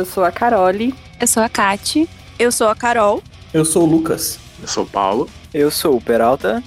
Eu sou a Carole. Eu sou a Kati. Eu sou a Carol. Eu sou o Lucas. Eu sou o Paulo. Eu sou o Peralta.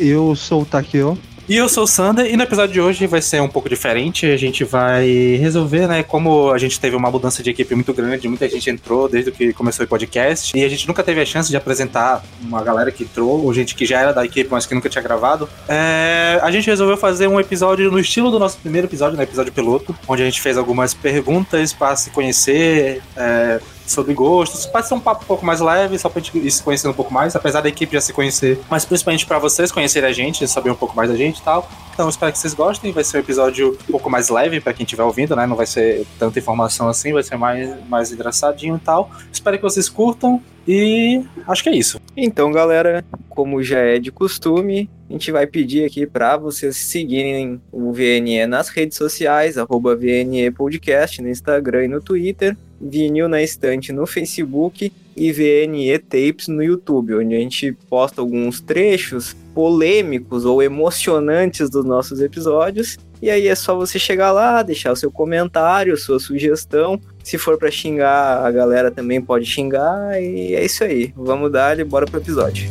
Eu sou o Takeo. E eu sou o Sander, e no episódio de hoje vai ser um pouco diferente. A gente vai resolver, né? Como a gente teve uma mudança de equipe muito grande, muita gente entrou desde que começou o podcast, e a gente nunca teve a chance de apresentar uma galera que entrou, ou gente que já era da equipe, mas que nunca tinha gravado. É, a gente resolveu fazer um episódio no estilo do nosso primeiro episódio, né, episódio piloto, onde a gente fez algumas perguntas para se conhecer. É, sobre gostos. Pode ser um papo um pouco mais leve, só pra gente ir se conhecendo um pouco mais, apesar da equipe já se conhecer, mas principalmente para vocês conhecerem a gente, saber um pouco mais da gente e tal. Então espero que vocês gostem. Vai ser um episódio um pouco mais leve para quem estiver ouvindo, né? Não vai ser tanta informação assim, vai ser mais, mais engraçadinho e tal. Espero que vocês curtam e acho que é isso. Então, galera, como já é de costume, a gente vai pedir aqui para vocês seguirem o VNE nas redes sociais, arroba VNE Podcast no Instagram e no Twitter, Vinil na Estante no Facebook e VNE Tapes no YouTube, onde a gente posta alguns trechos polêmicos ou emocionantes dos nossos episódios. E aí é só você chegar lá, deixar o seu comentário, sua sugestão. Se for para xingar, a galera também pode xingar. E é isso aí. Vamos dar e bora pro episódio.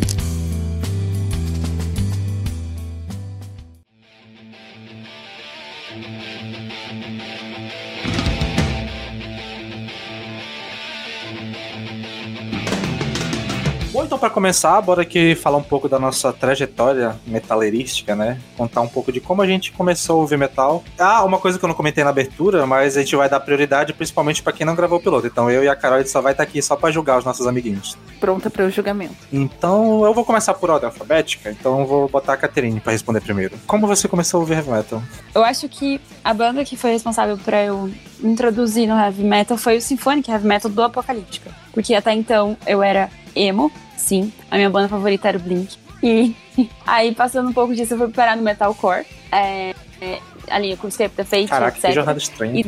Então para começar, bora aqui falar um pouco da nossa trajetória metaleirística, né? Contar um pouco de como a gente começou a ouvir metal. Ah, uma coisa que eu não comentei na abertura, mas a gente vai dar prioridade principalmente para quem não gravou o piloto. Então eu e a Carol a gente só vai estar tá aqui só para julgar os nossos amiguinhos. Pronta para o julgamento. Então eu vou começar por ordem alfabética, então eu vou botar a Caterine para responder primeiro. Como você começou a ouvir heavy metal? Eu acho que a banda que foi responsável para eu me introduzir no heavy metal foi o Symphonic Heavy Metal do Apocalíptica. Porque até então eu era emo, sim. A minha banda favorita era o Blink. E aí, passando um pouco disso, eu fui parar no metalcore. É, é, ali, com o Escape the Fate, Caraca, etc. que jornada estranha.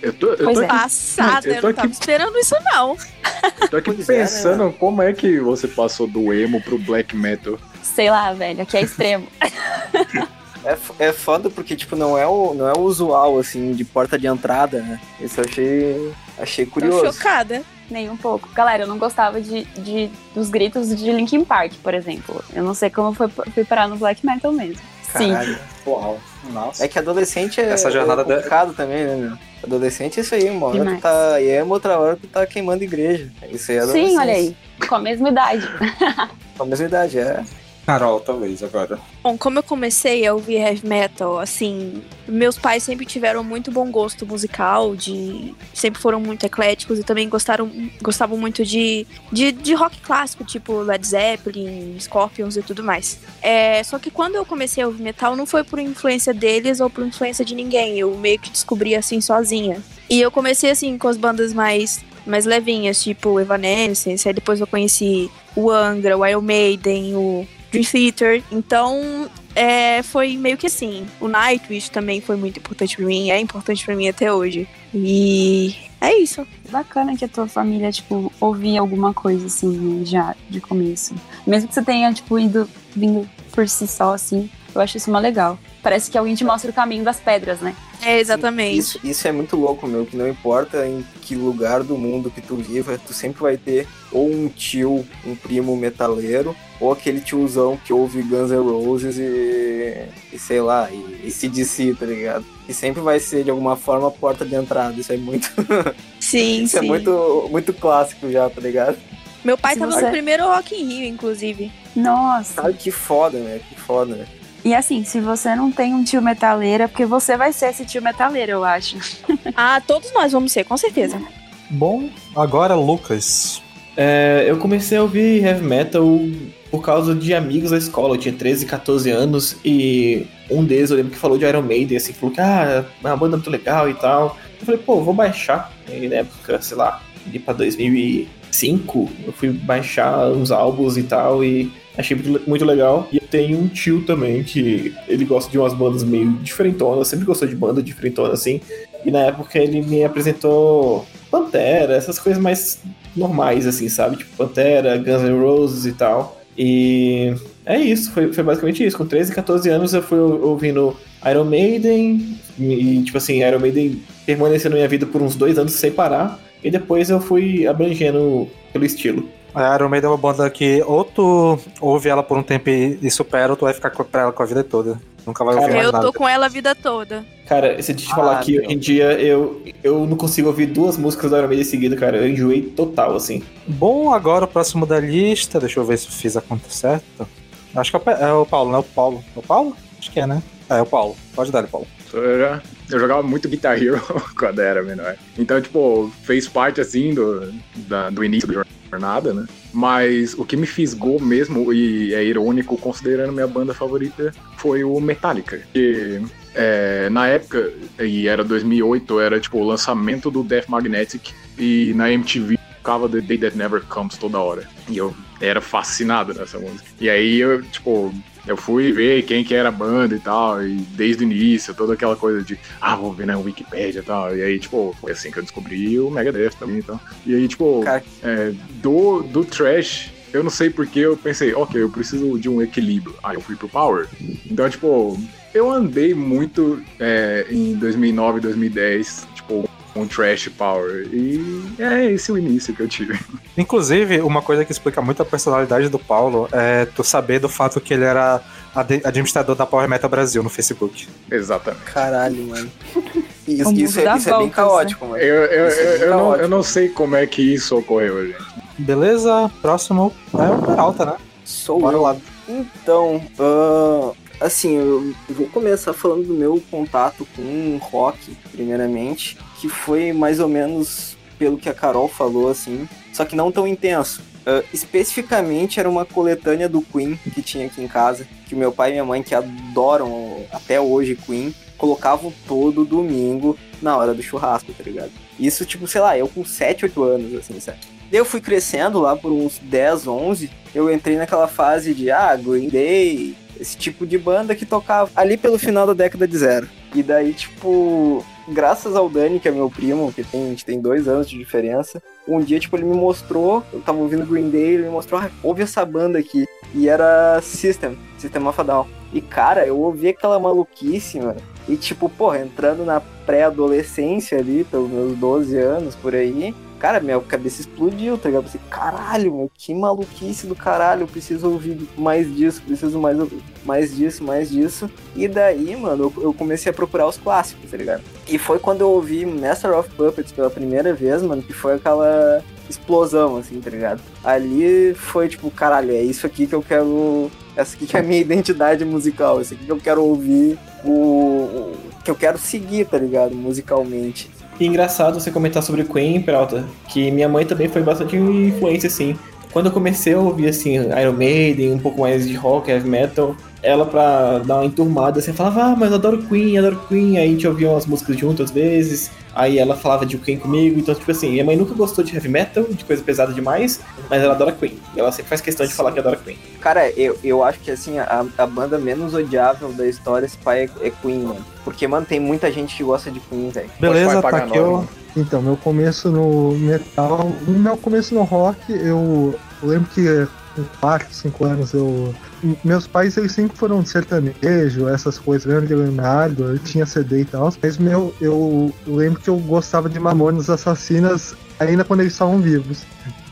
Eu tô, eu Pois tô é. aqui, Passada, eu, Eu tô não tava aqui- esperando isso, não. eu tô aqui Pois é, né? pensando como é que você passou do emo pro black metal. Sei lá, velho, aqui é extremo. É, é foda porque, tipo, não é, o, não é o usual, assim, de porta de entrada, né? Isso eu achei, achei Tô curioso. chocada. Nem um pouco. Galera, eu não gostava de, de- dos gritos de Linkin Park, por exemplo. Eu não sei como foi, fui parar no black metal mesmo. Sim. Caralho. Uau, nossa. É que adolescente é, Essa jornada é complicado também, né, meu? Adolescente é isso aí, uma hora Demais. tu tá emo, outra hora tu tá queimando igreja. Isso aí é adolescente. Sim, olha aí. Com a mesma idade. Com a mesma idade, é. Carol, talvez agora. Bom, como eu comecei a ouvir heavy metal, assim, meus pais sempre tiveram muito bom gosto musical, de sempre foram muito ecléticos e também gostaram, gostavam muito de, de, de rock clássico, tipo Led Zeppelin, Scorpions e tudo mais. É, só que quando eu comecei a ouvir metal, não foi por influência deles ou por influência de ninguém, eu meio que descobri assim sozinha. E eu comecei assim com as bandas mais mais levinhas, tipo Evanescence, aí depois eu conheci o Angra, o Iron Maiden, o Dream Theater. Então, é, foi meio que assim. O Nightwish também foi muito importante pra mim, é importante pra mim até hoje. E é isso. Bacana que a tua família, tipo, ouvia alguma coisa, assim, já de começo. Mesmo que você tenha, tipo, ido, vindo por si só, assim, eu acho isso uma legal. Parece que alguém te mostra o caminho das pedras, né? É exatamente. Isso, isso é muito louco, meu, que não importa em que lugar do mundo que tu viva, tu sempre vai ter ou um tio, um primo metaleiro, ou aquele tiozão que ouve Guns N' Roses e, e sei lá, e, e CDC, tá ligado? E sempre vai ser, de alguma forma, a porta de entrada. Isso é muito, Sim, isso é sim. muito, muito clássico já, tá ligado? Meu pai Se tava você- no primeiro Rock in Rio, inclusive. Nossa. Cara, que foda, né? Que foda, né? E assim, se você não tem um tio metaleiro, é porque você vai ser esse tio metaleiro, eu acho. Ah, todos nós vamos ser, com certeza. Bom, agora Lucas. É, eu comecei a ouvir heavy metal por causa de amigos da escola. Eu tinha 13, 14 anos e um deles eu lembro que falou de Iron Maiden, assim, falou que ah, é uma banda muito legal e tal. Eu falei, pô, vou baixar. E na época, sei lá, ali pra 2005, eu fui baixar uns álbuns e tal e achei muito, muito legal. E tenho um tio também que ele gosta de umas bandas meio diferentonas, sempre gostou de banda diferentona assim. E na época ele me apresentou Pantera, essas coisas mais normais, assim, sabe? Tipo Pantera, Guns N' Roses e tal. E é isso, foi, foi basicamente isso. Com 13, 14 anos eu fui ouvindo Iron Maiden, e tipo assim, Iron Maiden permaneceu na minha vida por uns dois anos sem parar. E depois eu fui abrangendo pelo estilo. A Iron Maiden é uma banda que ou tu ouve ela por um tempo e supera, ou tu vai ficar com pra ela com a vida toda. Nunca vai ouvir Cara, mais Eu nada. tô com ela a vida toda. Cara, se eu te falar Ah, que meu. hoje em dia eu, eu não consigo ouvir duas músicas da Iron Maiden seguida, cara. Eu enjoei total, assim. Bom, agora o próximo da lista, deixa eu ver se eu fiz a conta certa. Acho que é o, é o Paulo, né? O Paulo. É o Paulo? Acho que é, né? É, o Paulo. Pode dar, Paulo. Eu, jogava muito Guitar Hero quando era menor. Então, tipo, fez parte, assim, do, da- do início da jornada, né? Mas o que me fisgou mesmo, e é irônico considerando minha banda favorita, foi o Metallica. Que é, na época, e era 2008, era tipo o lançamento do Death Magnetic, e na MTV tocava The Day That Never Comes toda hora. E eu era fascinado nessa música. E aí eu, tipo, eu fui ver quem que era a banda e tal, e desde o início, toda aquela coisa de, ah, vou ver na Wikipedia e tal. E aí, tipo, foi assim que eu descobri o Megadeth também e tal. E aí, tipo, é, do, do trash, eu não sei porque eu pensei, ok, eu preciso de um equilíbrio. Aí eu fui pro Power. Então, tipo, eu andei muito é, em 2009, 2010, tipo, com trash Power. E é esse o início que eu tive. Inclusive, uma coisa que explica muito a personalidade do Paulo é tu saber do fato que ele era administrador da Power Metal Brasil no Facebook. Exatamente. Caralho, mano. Isso, isso, é, isso é bem voltas, caótico, mano. Eu, eu, é eu, não, eu não sei como é que isso ocorreu, gente. Beleza? Próximo é o Peralta, né? Sou Bora eu. lá. Então, ah, assim, eu vou começar falando do meu contato com rock, primeiramente, que foi mais ou menos pelo que a Carol falou, assim, só que não tão intenso. Ah, especificamente era uma coletânea do Queen que tinha aqui em casa, que meu pai e minha mãe, que adoram até hoje Queen, colocavam todo domingo na hora do churrasco, tá ligado? Isso, tipo, sei lá, eu com 7, 8 anos, assim, sabe? Eu fui crescendo lá por uns 10, 11, eu entrei naquela fase de, ah, Green Day, esse tipo de banda que tocava ali pelo final da década de zero. E daí, tipo, graças ao Dani, que é meu primo, que tem, a gente tem dois anos de diferença, um dia, tipo, ele me mostrou, eu tava ouvindo Green Day, ele me mostrou, ah, ouve essa banda aqui. E era System, System of a Down. E, cara, eu ouvi aquela maluquice, mano. E, tipo, porra, entrando na pré-adolescência ali, pelos meus 12 anos, por aí, cara, minha cabeça explodiu, tá ligado? Eu pensei, caralho, meu, que maluquice do caralho, eu preciso ouvir mais disso, preciso mais, mais disso, mais disso. E daí, mano, eu, eu comecei a procurar os clássicos, tá ligado? E foi quando eu ouvi Master of Puppets pela primeira vez, mano, que foi aquela explosão, assim, tá ligado? Ali foi tipo, caralho, é isso aqui que eu quero. Essa aqui que é a minha identidade musical, isso aqui que eu quero ouvir, o, o- que eu quero seguir, tá ligado? Musicalmente. E engraçado você comentar sobre Queen, Peralta, que minha mãe também foi bastante influência, assim. Quando eu comecei a ouvir, assim, Iron Maiden, um pouco mais de rock, heavy metal, ela, pra dar uma enturmada, assim, falava, ah, mas eu adoro Queen, adoro Queen. Aí a gente ouvia umas músicas juntas às vezes, aí ela falava de Queen comigo. Então, tipo assim, minha mãe nunca gostou de heavy metal, de coisa pesada demais, mas ela adora Queen. E ela sempre faz questão de falar que adora Queen. Cara, eu, eu acho que assim, a, a banda menos odiável da história, esse pai é, é Queen, mano. Porque, mano, tem muita gente que gosta de Queen, velho. Beleza, tá aqui mano. Então, meu começo no metal. No meu começo no rock, eu lembro que 4, 5 anos eu. Meus pais eles sempre foram de sertanejo, essas coisas, Leandro e Leonardo, eu tinha CD e tal. Mas meu, eu lembro que eu gostava de Mamonas Assassinas ainda quando eles estavam vivos.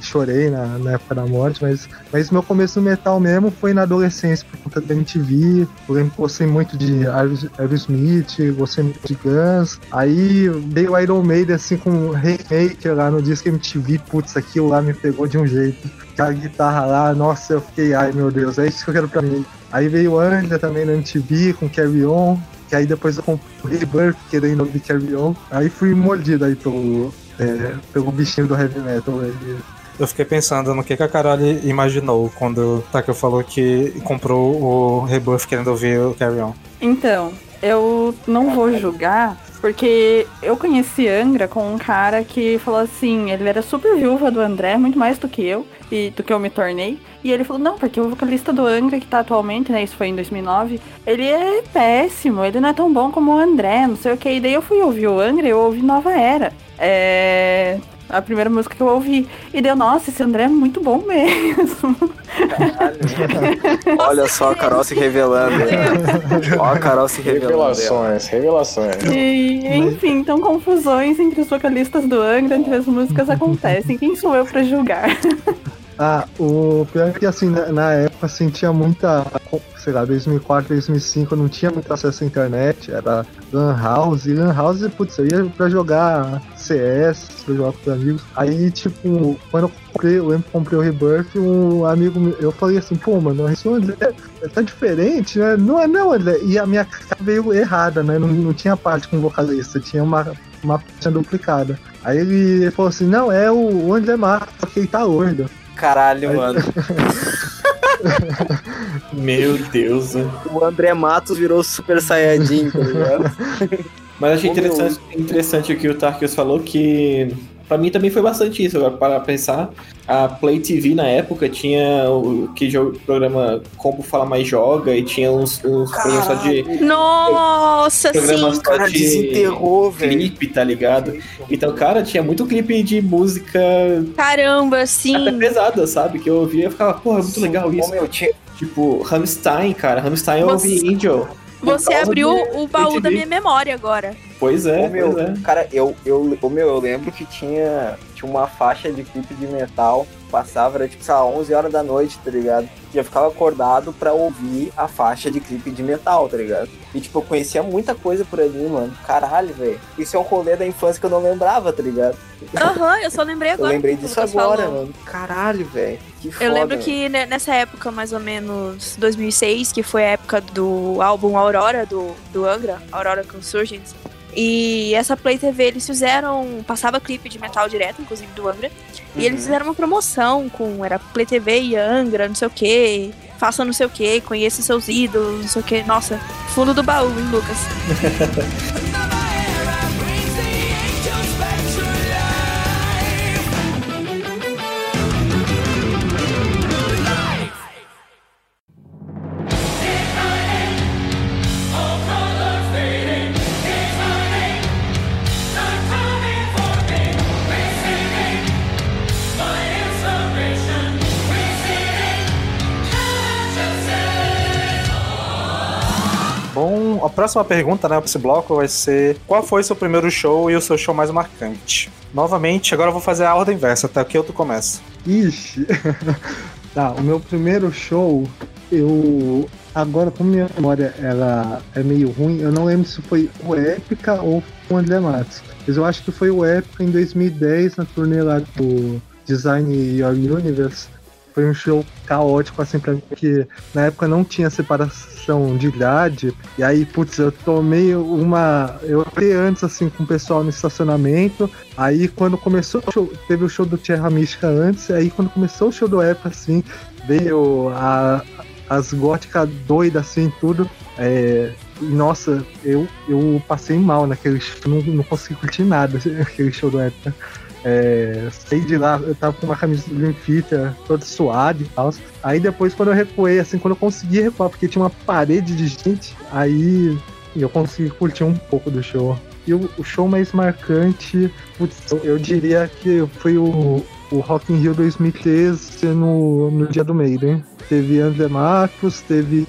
Chorei na, na época da morte, mas, mas meu começo no metal mesmo foi na adolescência, por conta da MTV. Eu lembro que gostei muito de Aeros- Aerosmith, gostei muito de Guns. Aí veio o Iron Maiden assim com um remake lá no disco MTV, putz, aquilo lá me pegou de um jeito. Aquela guitarra lá, nossa, eu fiquei, ai meu Deus, é isso que eu quero pra mim. Aí veio o Anja também na MTV com Carry On, que aí depois eu comprei Rebirth, querendo ouvir Carry On. Aí fui mordido aí pelo, é, pelo bichinho do heavy metal. Ele, Eu fiquei pensando no que, que a Carol imaginou quando Taka falou que comprou o Rebuff querendo ouvir o Carry On. Então, eu não vou julgar, porque eu conheci Angra com um cara que falou assim, ele era super viúva do André, muito mais do que eu, e do que eu me tornei. E ele falou, não, porque o vocalista do Angra que tá atualmente, né, isso foi em 2009, ele é péssimo, ele não é tão bom como o André, não sei o que. E daí eu fui ouvir o Angra e eu ouvi Nova Era. É... A primeira música que eu ouvi. E deu, nossa, esse André é muito bom mesmo. Olha só a Carol se revelando. Olha a Carol se revelando. Revelações, revelações. E, enfim, então confusões entre os vocalistas do Angra, entre as músicas acontecem. Quem sou eu pra julgar? Ah, o pior é que assim, na, na época assim, muita. Sei lá, 2004, 2005 não tinha muito acesso à internet, era Lan House, e Lan House, putz, eu ia pra jogar CS, pra jogar com os amigos. Aí, tipo, quando eu comprei, eu lembro que comprei o Rebirth, um amigo meu, eu falei assim, pô, mano, esse André tá diferente, né? Não é não, André. E a minha cara veio errada, né? Não, não tinha parte com vocalista, tinha uma, uma parte duplicada. Aí ele falou assim, não, é o André Marques, só que ele tá gordo. Caralho, mano. Meu Deus. né? O André Matos virou Super Saiyajin, tá ligado? Mas achei interessante, interessante o que o Tarkius falou, que pra mim também foi bastante isso. Agora, para pensar, a Play TV na época tinha o que jogo, programa Como Fala Mais Joga e tinha uns, uns programas só de. Nossa, Programas sim. Só de desenterrou, velho. clipe, tá ligado? Então, cara, tinha muito clipe de música Caramba, até sim. pesada, sabe? Que eu ouvia e ficava, porra, é muito legal Ô, isso. meu, tinha- Tipo, Rammstein, cara. Rammstein eu ouvi Angel. Você abriu de o baú da minha memória agora. Pois é, Ô, meu, pois é. cara, eu, eu, ô, meu, eu lembro que tinha, tinha uma faixa de clipe de metal, passava, era tipo, sei lá, 11 horas da noite, tá ligado? E eu ficava acordado pra ouvir a faixa de clipe de metal, tá ligado? E, tipo, eu conhecia muita coisa por ali, mano. Caralho, velho. Isso é um rolê da infância que eu não lembrava, tá ligado? Aham, eu só lembrei Eu agora. lembrei que o disso Lucas agora, falou. mano. Caralho, velho. Que foda. Eu lembro que ne- nessa época, mais ou menos 2006, que foi a época do álbum Aurora, do, do Angra, Aurora Consurgence. E essa Play TV, eles fizeram. Passava clipe de metal direto, inclusive do Angra. E eles Uhum. fizeram uma promoção com. Era Play TV e Angra, não sei o que. Faça não sei o que, conheça seus ídolos, não sei o que. Nossa, fundo do baú, hein, Lucas? próxima pergunta, né, pra esse bloco vai ser: Qual foi seu primeiro show e o seu show mais marcante? Novamente, agora eu vou fazer a ordem inversa, tá? Que eu tu começa. Ixi. tá, o meu primeiro show, eu. Agora, como minha memória ela é meio ruim, eu não lembro se foi o Épica ou o André Matos. Mas eu acho que foi o Épica em 2010, na turnê lá do Design Your Universe. Foi um show caótico, assim, pra mim, porque na época não tinha separação de grade. E aí, putz, eu tomei uma. Eu entrei antes, assim, com o pessoal no estacionamento. Aí, quando começou o show, teve o show do Terra Mística antes. Aí, quando começou o show do Época, assim, veio a, as góticas doidas, assim, tudo. É, nossa, eu, eu passei mal naquele show, não, não consegui curtir nada, aquele show do Época. É, saí de lá, eu tava com uma camisa Theater toda suada e tal. Aí depois, quando eu recuei, assim, quando eu consegui recuar, porque tinha uma parede de gente, aí eu consegui curtir um pouco do show. E o, o show mais marcante, putz, eu, eu diria que foi o, o Rock in Rio 2013 no, no dia do Maiden. Teve André Marcos, teve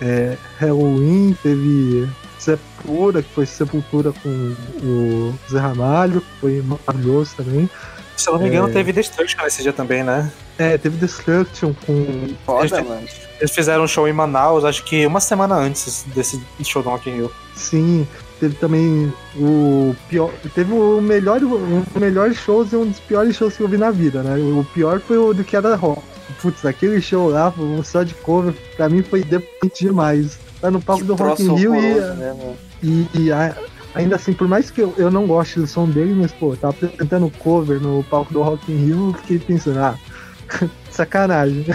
é, Halloween, teve Sepultura, que foi Sepultura com o Zé Ramalho, que foi maravilhoso também. Se eu não me engano, É. teve Destruction nesse dia também, né? É, teve Destruction com. Foda, Eles- mano. Eles fizeram um show em Manaus, acho que uma semana antes desse show do Rock in Rio. Sim, teve também o pior. Teve o melhor, um dos melhores shows e um dos piores shows que eu vi na vida, né? O pior foi o do que era rock. Putz, aquele show lá, um só de cover, pra mim foi deprimente demais. Tá no palco Que do Rock in Rio e, né, e, e a- ainda assim, por mais que eu, eu não goste do som dele, mas, pô, tava apresentando cover no palco do Rock in Rio, eu fiquei pensando, ah, sacanagem.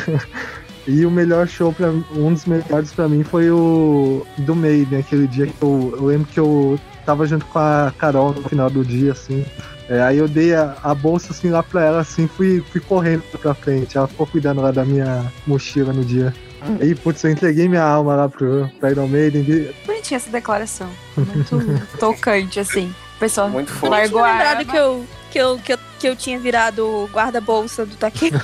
E o melhor show, pra, um dos melhores pra mim foi o do Maiden, aquele dia que eu, eu lembro que eu tava junto com a Carol no final do dia, assim. É, aí eu dei a, a, bolsa assim lá pra ela, assim, fui, fui correndo pra frente. Ela ficou cuidando lá da minha mochila no dia. Aí, putz, eu entreguei minha alma lá pro, pra Iron Maiden. Bonitinha essa declaração. Muito tocante, assim. O pessoal Muito forte. largou a arma. que eu, que, eu, que, eu, que eu tinha virado guarda-bolsa do Taqueiro.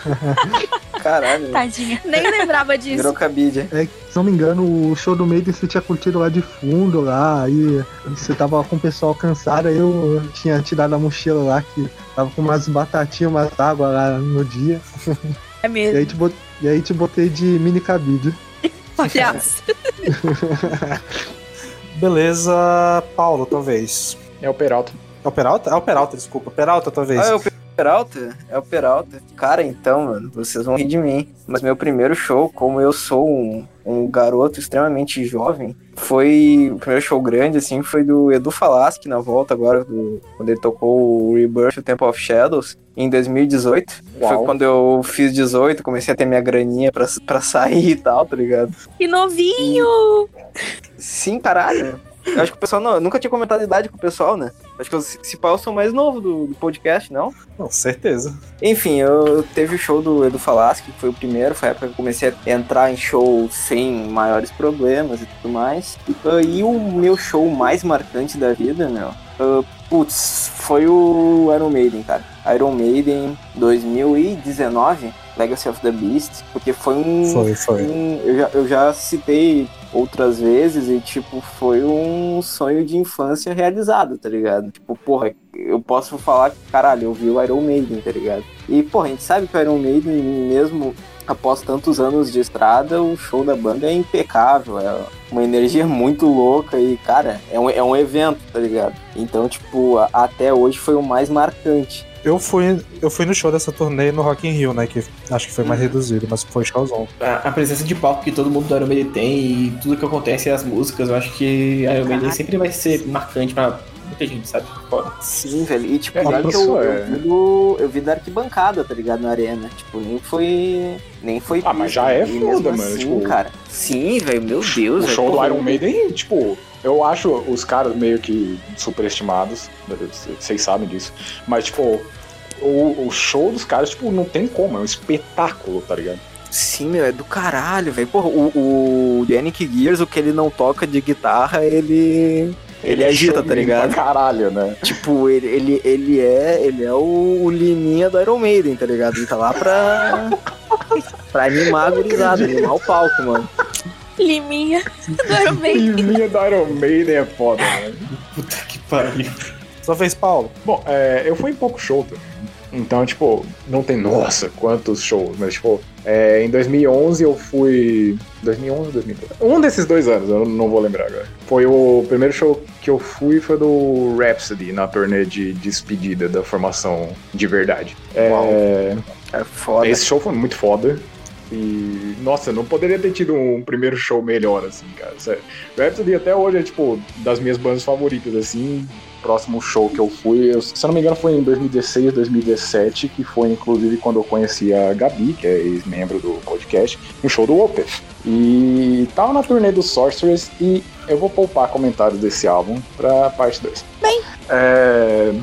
Caralho, Tadinha. Nem lembrava disso. virou cabide. É, se não me engano, o show do Maiden você tinha curtido lá de fundo lá, aí você tava com o pessoal cansado, aí eu tinha tirado a mochila lá, que tava com umas batatinhas, umas água lá no dia. É E mesmo. aí te, bot, e aí te botei de mini cabide. Palhaço. Beleza, Paulo, talvez. É o Peralta. É o Peralta? É o Peralta, desculpa. Peralta, talvez. Ah, é o Peralta? É o Peralta. Cara, então, mano, vocês vão rir de mim. Mas meu primeiro show, como eu sou um, um garoto extremamente jovem, foi. O primeiro show grande, assim, foi do Edu Falaschi na volta agora, do, quando ele tocou o Rebirth do Temple of Shadows, em 2018. Foi Uau. quando eu fiz 18, comecei a ter minha graninha pra, pra sair e tal, tá ligado? E novinho! Sim, caralho. Eu acho que o pessoal não, eu nunca tinha comentado a idade com o pessoal, né? Acho que eu, se pá, eu sou mais novo do, do podcast, não? Com certeza. Enfim, eu teve o show do Edu Falaschi, que foi o primeiro, foi a época que eu comecei a entrar em show sem maiores problemas e tudo mais. Uh, e o meu show mais marcante da vida, meu, uh, putz, foi o Iron Maiden, cara. Iron Maiden 2019, Legacy of the Beast, porque foi um. Foi, foi. um- eu, já, eu já citei outras vezes e, tipo, foi um sonho de infância realizado, tá ligado? Tipo, porra, eu posso falar que, caralho, eu vi o Iron Maiden, tá ligado? E, porra, a gente sabe que o Iron Maiden, mesmo após tantos anos de estrada, o show da banda é impecável, é uma energia muito louca e, cara, é um, é um evento, tá ligado? Então, tipo, a- até hoje foi o mais marcante. Eu fui, eu fui no show dessa turnê no Rock in Rio, né? Que acho que foi mais reduzido, mas foi showzão. A, a presença de palco que todo mundo do Iron Maiden tem e tudo que acontece as músicas, eu acho que Iron Maiden sempre vai ser marcante pra muita gente, sabe? Foda. Sim, velho. E tipo, É, olha que eu, é. eu, vi do, eu vi da arquibancada, tá ligado? Na arena. Tipo, nem foi. Nem foi. Ah, mas já é e foda, mano, Assim, tipo- cara. Sim, velho, meu Deus. O velho, show do Iron Maiden, tipo, eu acho os caras meio que superestimados, vocês sabem disso. Mas, tipo, o, o show dos caras, tipo, não tem como, é um espetáculo, tá ligado? Sim, meu, é do caralho, velho. Porra, o, o Yannick Gears, o que ele não toca de guitarra, ele. Ele, agita, tá ligado? Pra caralho, né? Tipo, ele, ele, ele é. Ele é o, o Liminha do Iron Maiden, tá ligado? Ele tá lá pra. pra animar a gurizada, animar o palco, mano. Liminha do Iron Maiden. E minha do Iron Maiden é foda, né? Puta que pariu. Só fez Paulo. Bom, é, eu fui em pouco show também. Então, tipo, não tem, nossa, quantos shows, mas, tipo, é, em 2011 eu fui. 2011, 2012. Um desses dois anos, eu não vou lembrar agora. Foi o primeiro show que eu fui, foi do Rhapsody, na turnê de despedida da formação de verdade. É, É foda. esse show foi muito foda. E, nossa, não poderia ter tido um primeiro show melhor, assim, cara. Sério. Rhapsody até hoje é, tipo, das minhas bandas favoritas, assim. Próximo show que eu fui, eu- se eu não me engano, foi em 2016, 2017, que foi inclusive quando eu conheci a Gabi, que é ex-membro do podcast, no show do Opeth. E tava na turnê do Sorceress e eu vou poupar comentários desse álbum pra parte 2. Bem. É...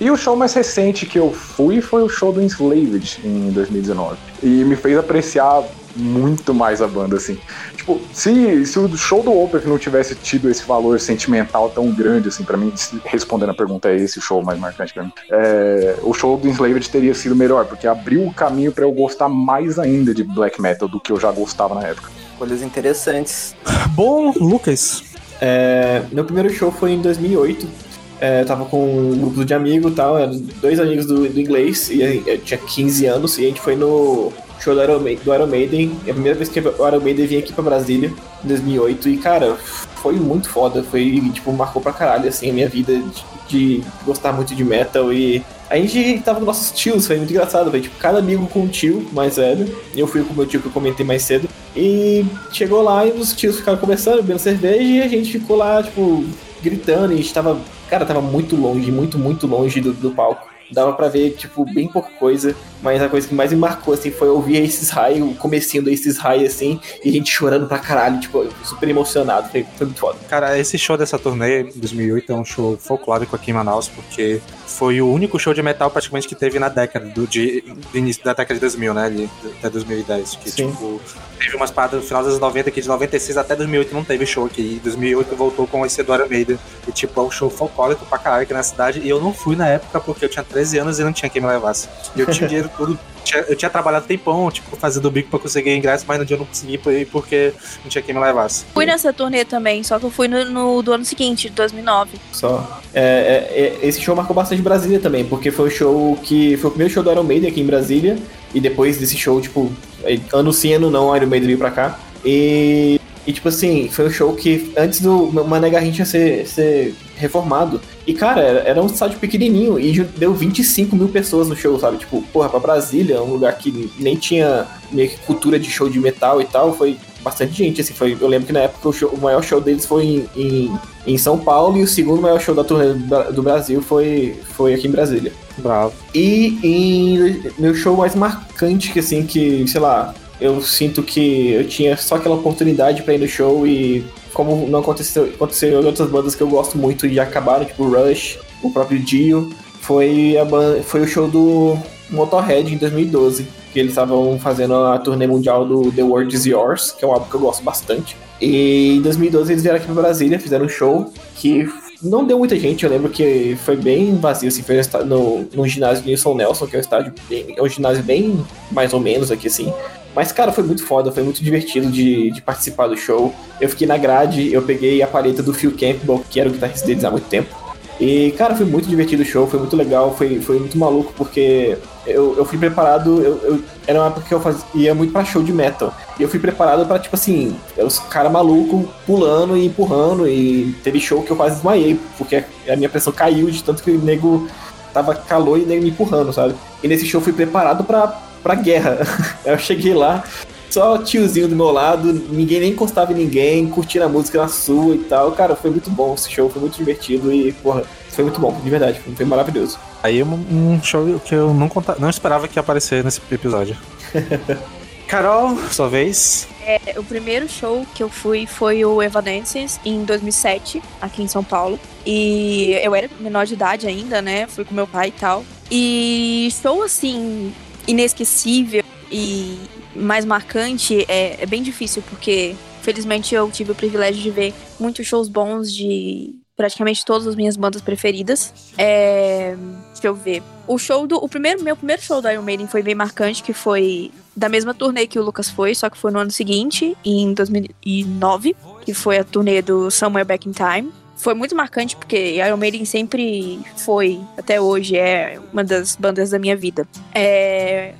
E o show mais recente que eu fui foi o show do Enslaved em 2019. E me fez apreciar muito mais a banda, assim. Tipo, se, se o show do Opeth não tivesse tido esse valor sentimental tão grande, assim, pra mim, respondendo a pergunta, é esse o show mais marcante pra mim. É, o show do Enslaved teria sido melhor, porque abriu o caminho pra eu gostar mais ainda de black metal do que eu já gostava na época. Coisas interessantes. Bom, Lucas. É, meu primeiro show foi em 2008. É, eu tava com um grupo de amigos e tal, dois amigos do, do inglês, e eu tinha 15 anos, e a gente foi no show do Iron, Maiden, do Iron Maiden. É a primeira vez que o Iron Maiden vinha aqui pra Brasília, em 2008, e cara, foi muito foda, foi, tipo, marcou pra caralho, assim, a minha vida de, de gostar muito de metal, e a gente tava com nossos tios, foi muito engraçado, foi tipo, cada amigo com um tio mais velho, eu fui com o meu tio que eu comentei mais cedo, e chegou lá e os tios ficaram conversando, bebendo cerveja, e a gente ficou lá, tipo, gritando e a gente tava. Cara, tava muito longe, muito, muito longe do, do palco. Dava pra ver, tipo, bem pouca coisa, mas a coisa que mais me marcou, assim, foi ouvir esses raios, o comecinho desses raios, assim, e a gente chorando pra caralho, tipo, super emocionado, foi, foi muito foda. Cara, esse show dessa turnê, 2008, é um show folclórico aqui em Manaus, porque foi o único show de metal praticamente que teve na década, do, de, início da década de 2000, né, ali, até 2010, que, Sim. tipo, teve umas paradas no final dos anos 90, que de 96 até 2008 não teve show aqui, e 2008 voltou com esse do Iron Maiden, e, tipo, é um show folclórico pra caralho aqui na cidade, e eu não fui na época porque eu tinha 13 anos e não tinha quem me levasse. E eu tinha o dinheiro todo tinha- eu tinha trabalhado tempão, tipo, fazendo bico pra conseguir ingresso, mas no dia eu não consegui por aí porque não tinha quem me levasse. Fui nessa turnê também, só que eu fui no, no do ano seguinte, de 2009. Só. É, é, é, esse show marcou bastante Brasília também, porque foi o show que. Foi o primeiro show do Iron Maiden aqui em Brasília. E depois desse show, tipo, é, ano sim, ano não, o Iron Maiden veio pra cá. E. E tipo assim, foi um show que antes do Mané Garrincha ser, ser reformado. E cara, era, um estádio pequenininho e deu 25 mil pessoas no show, sabe? Tipo, porra, pra Brasília, um lugar que nem tinha meio que cultura de show de metal e tal, foi bastante gente, assim, foi, eu lembro que na época o, show- o maior show deles foi em, em, em São Paulo e o segundo maior show da turnê do Bra- do Brasil foi, foi aqui em Brasília. Bravo. E em meu show mais marcante, que assim, que, sei lá, eu sinto que eu tinha só aquela oportunidade pra ir no show e como não aconteceu, aconteceu em outras bandas que eu gosto muito e acabaram, tipo Rush, o próprio Dio, foi, a ban- foi o show do Motorhead em 2012, que eles estavam fazendo a turnê mundial do The World Is Yours, que é um álbum que eu gosto bastante. E em 2012 eles vieram aqui pra Brasília, fizeram um show que não deu muita gente, eu lembro que foi bem vazio, assim, foi no, no ginásio Nilson Nelson, que é um estádio bem, é um ginásio bem mais ou menos aqui, assim. Mas, cara, foi muito foda, foi muito divertido de, de participar do show. Eu fiquei na grade, eu peguei a palheta do Phil Campbell, que era o guitarrista deles há muito tempo. E, cara, foi muito divertido o show, foi muito legal, foi, foi muito maluco, porque eu, eu fui preparado, eu, eu- era uma época que eu fazia, ia muito pra show de metal. E eu fui preparado pra, tipo assim, os caras malucos pulando e empurrando, e teve show que eu quase desmaiei, porque a minha pressão caiu de tanto que o nego tava calor e nego me empurrando, sabe? E nesse show eu fui preparado pra, pra guerra. eu cheguei lá, só tiozinho do meu lado, ninguém nem encostava em ninguém, curtindo a música na sua e tal. Cara, foi muito bom esse show, foi muito divertido e, porra, foi muito bom, de verdade, foi, maravilhoso. Aí um, um show que eu não, conta, não esperava que ia aparecer nesse episódio. Carol, sua vez. É, o primeiro show que eu fui foi o Evanescence em 2007, aqui em São Paulo. E eu era menor de idade ainda, né? Fui com meu pai e tal. E show assim, inesquecível e mais marcante é, é bem difícil, porque felizmente eu tive o privilégio de ver muitos shows bons de praticamente todas as minhas bandas preferidas. É, deixa eu ver. O show do. O primeiro, meu primeiro show do Iron Maiden foi bem marcante, que foi da mesma turnê que o Lucas foi, só que foi no ano seguinte, em 2009, que foi a turnê do Somewhere Back in Time. Foi muito marcante porque Iron Maiden sempre foi, até hoje, é uma das bandas da minha vida. É.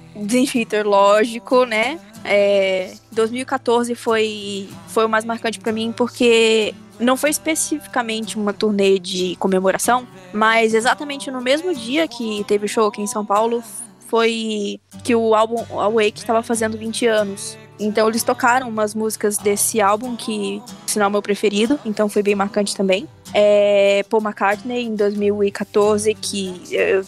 Theater, lógico, né? É, 2014 foi, foi o mais marcante pra mim porque não foi especificamente uma turnê de comemoração, mas exatamente no mesmo dia que teve o show aqui em São Paulo foi que o álbum Awake estava fazendo 20 anos. Então eles tocaram umas músicas desse álbum que, sinal, é meu preferido, então foi bem marcante também. É, Paul McCartney em 2014, que eu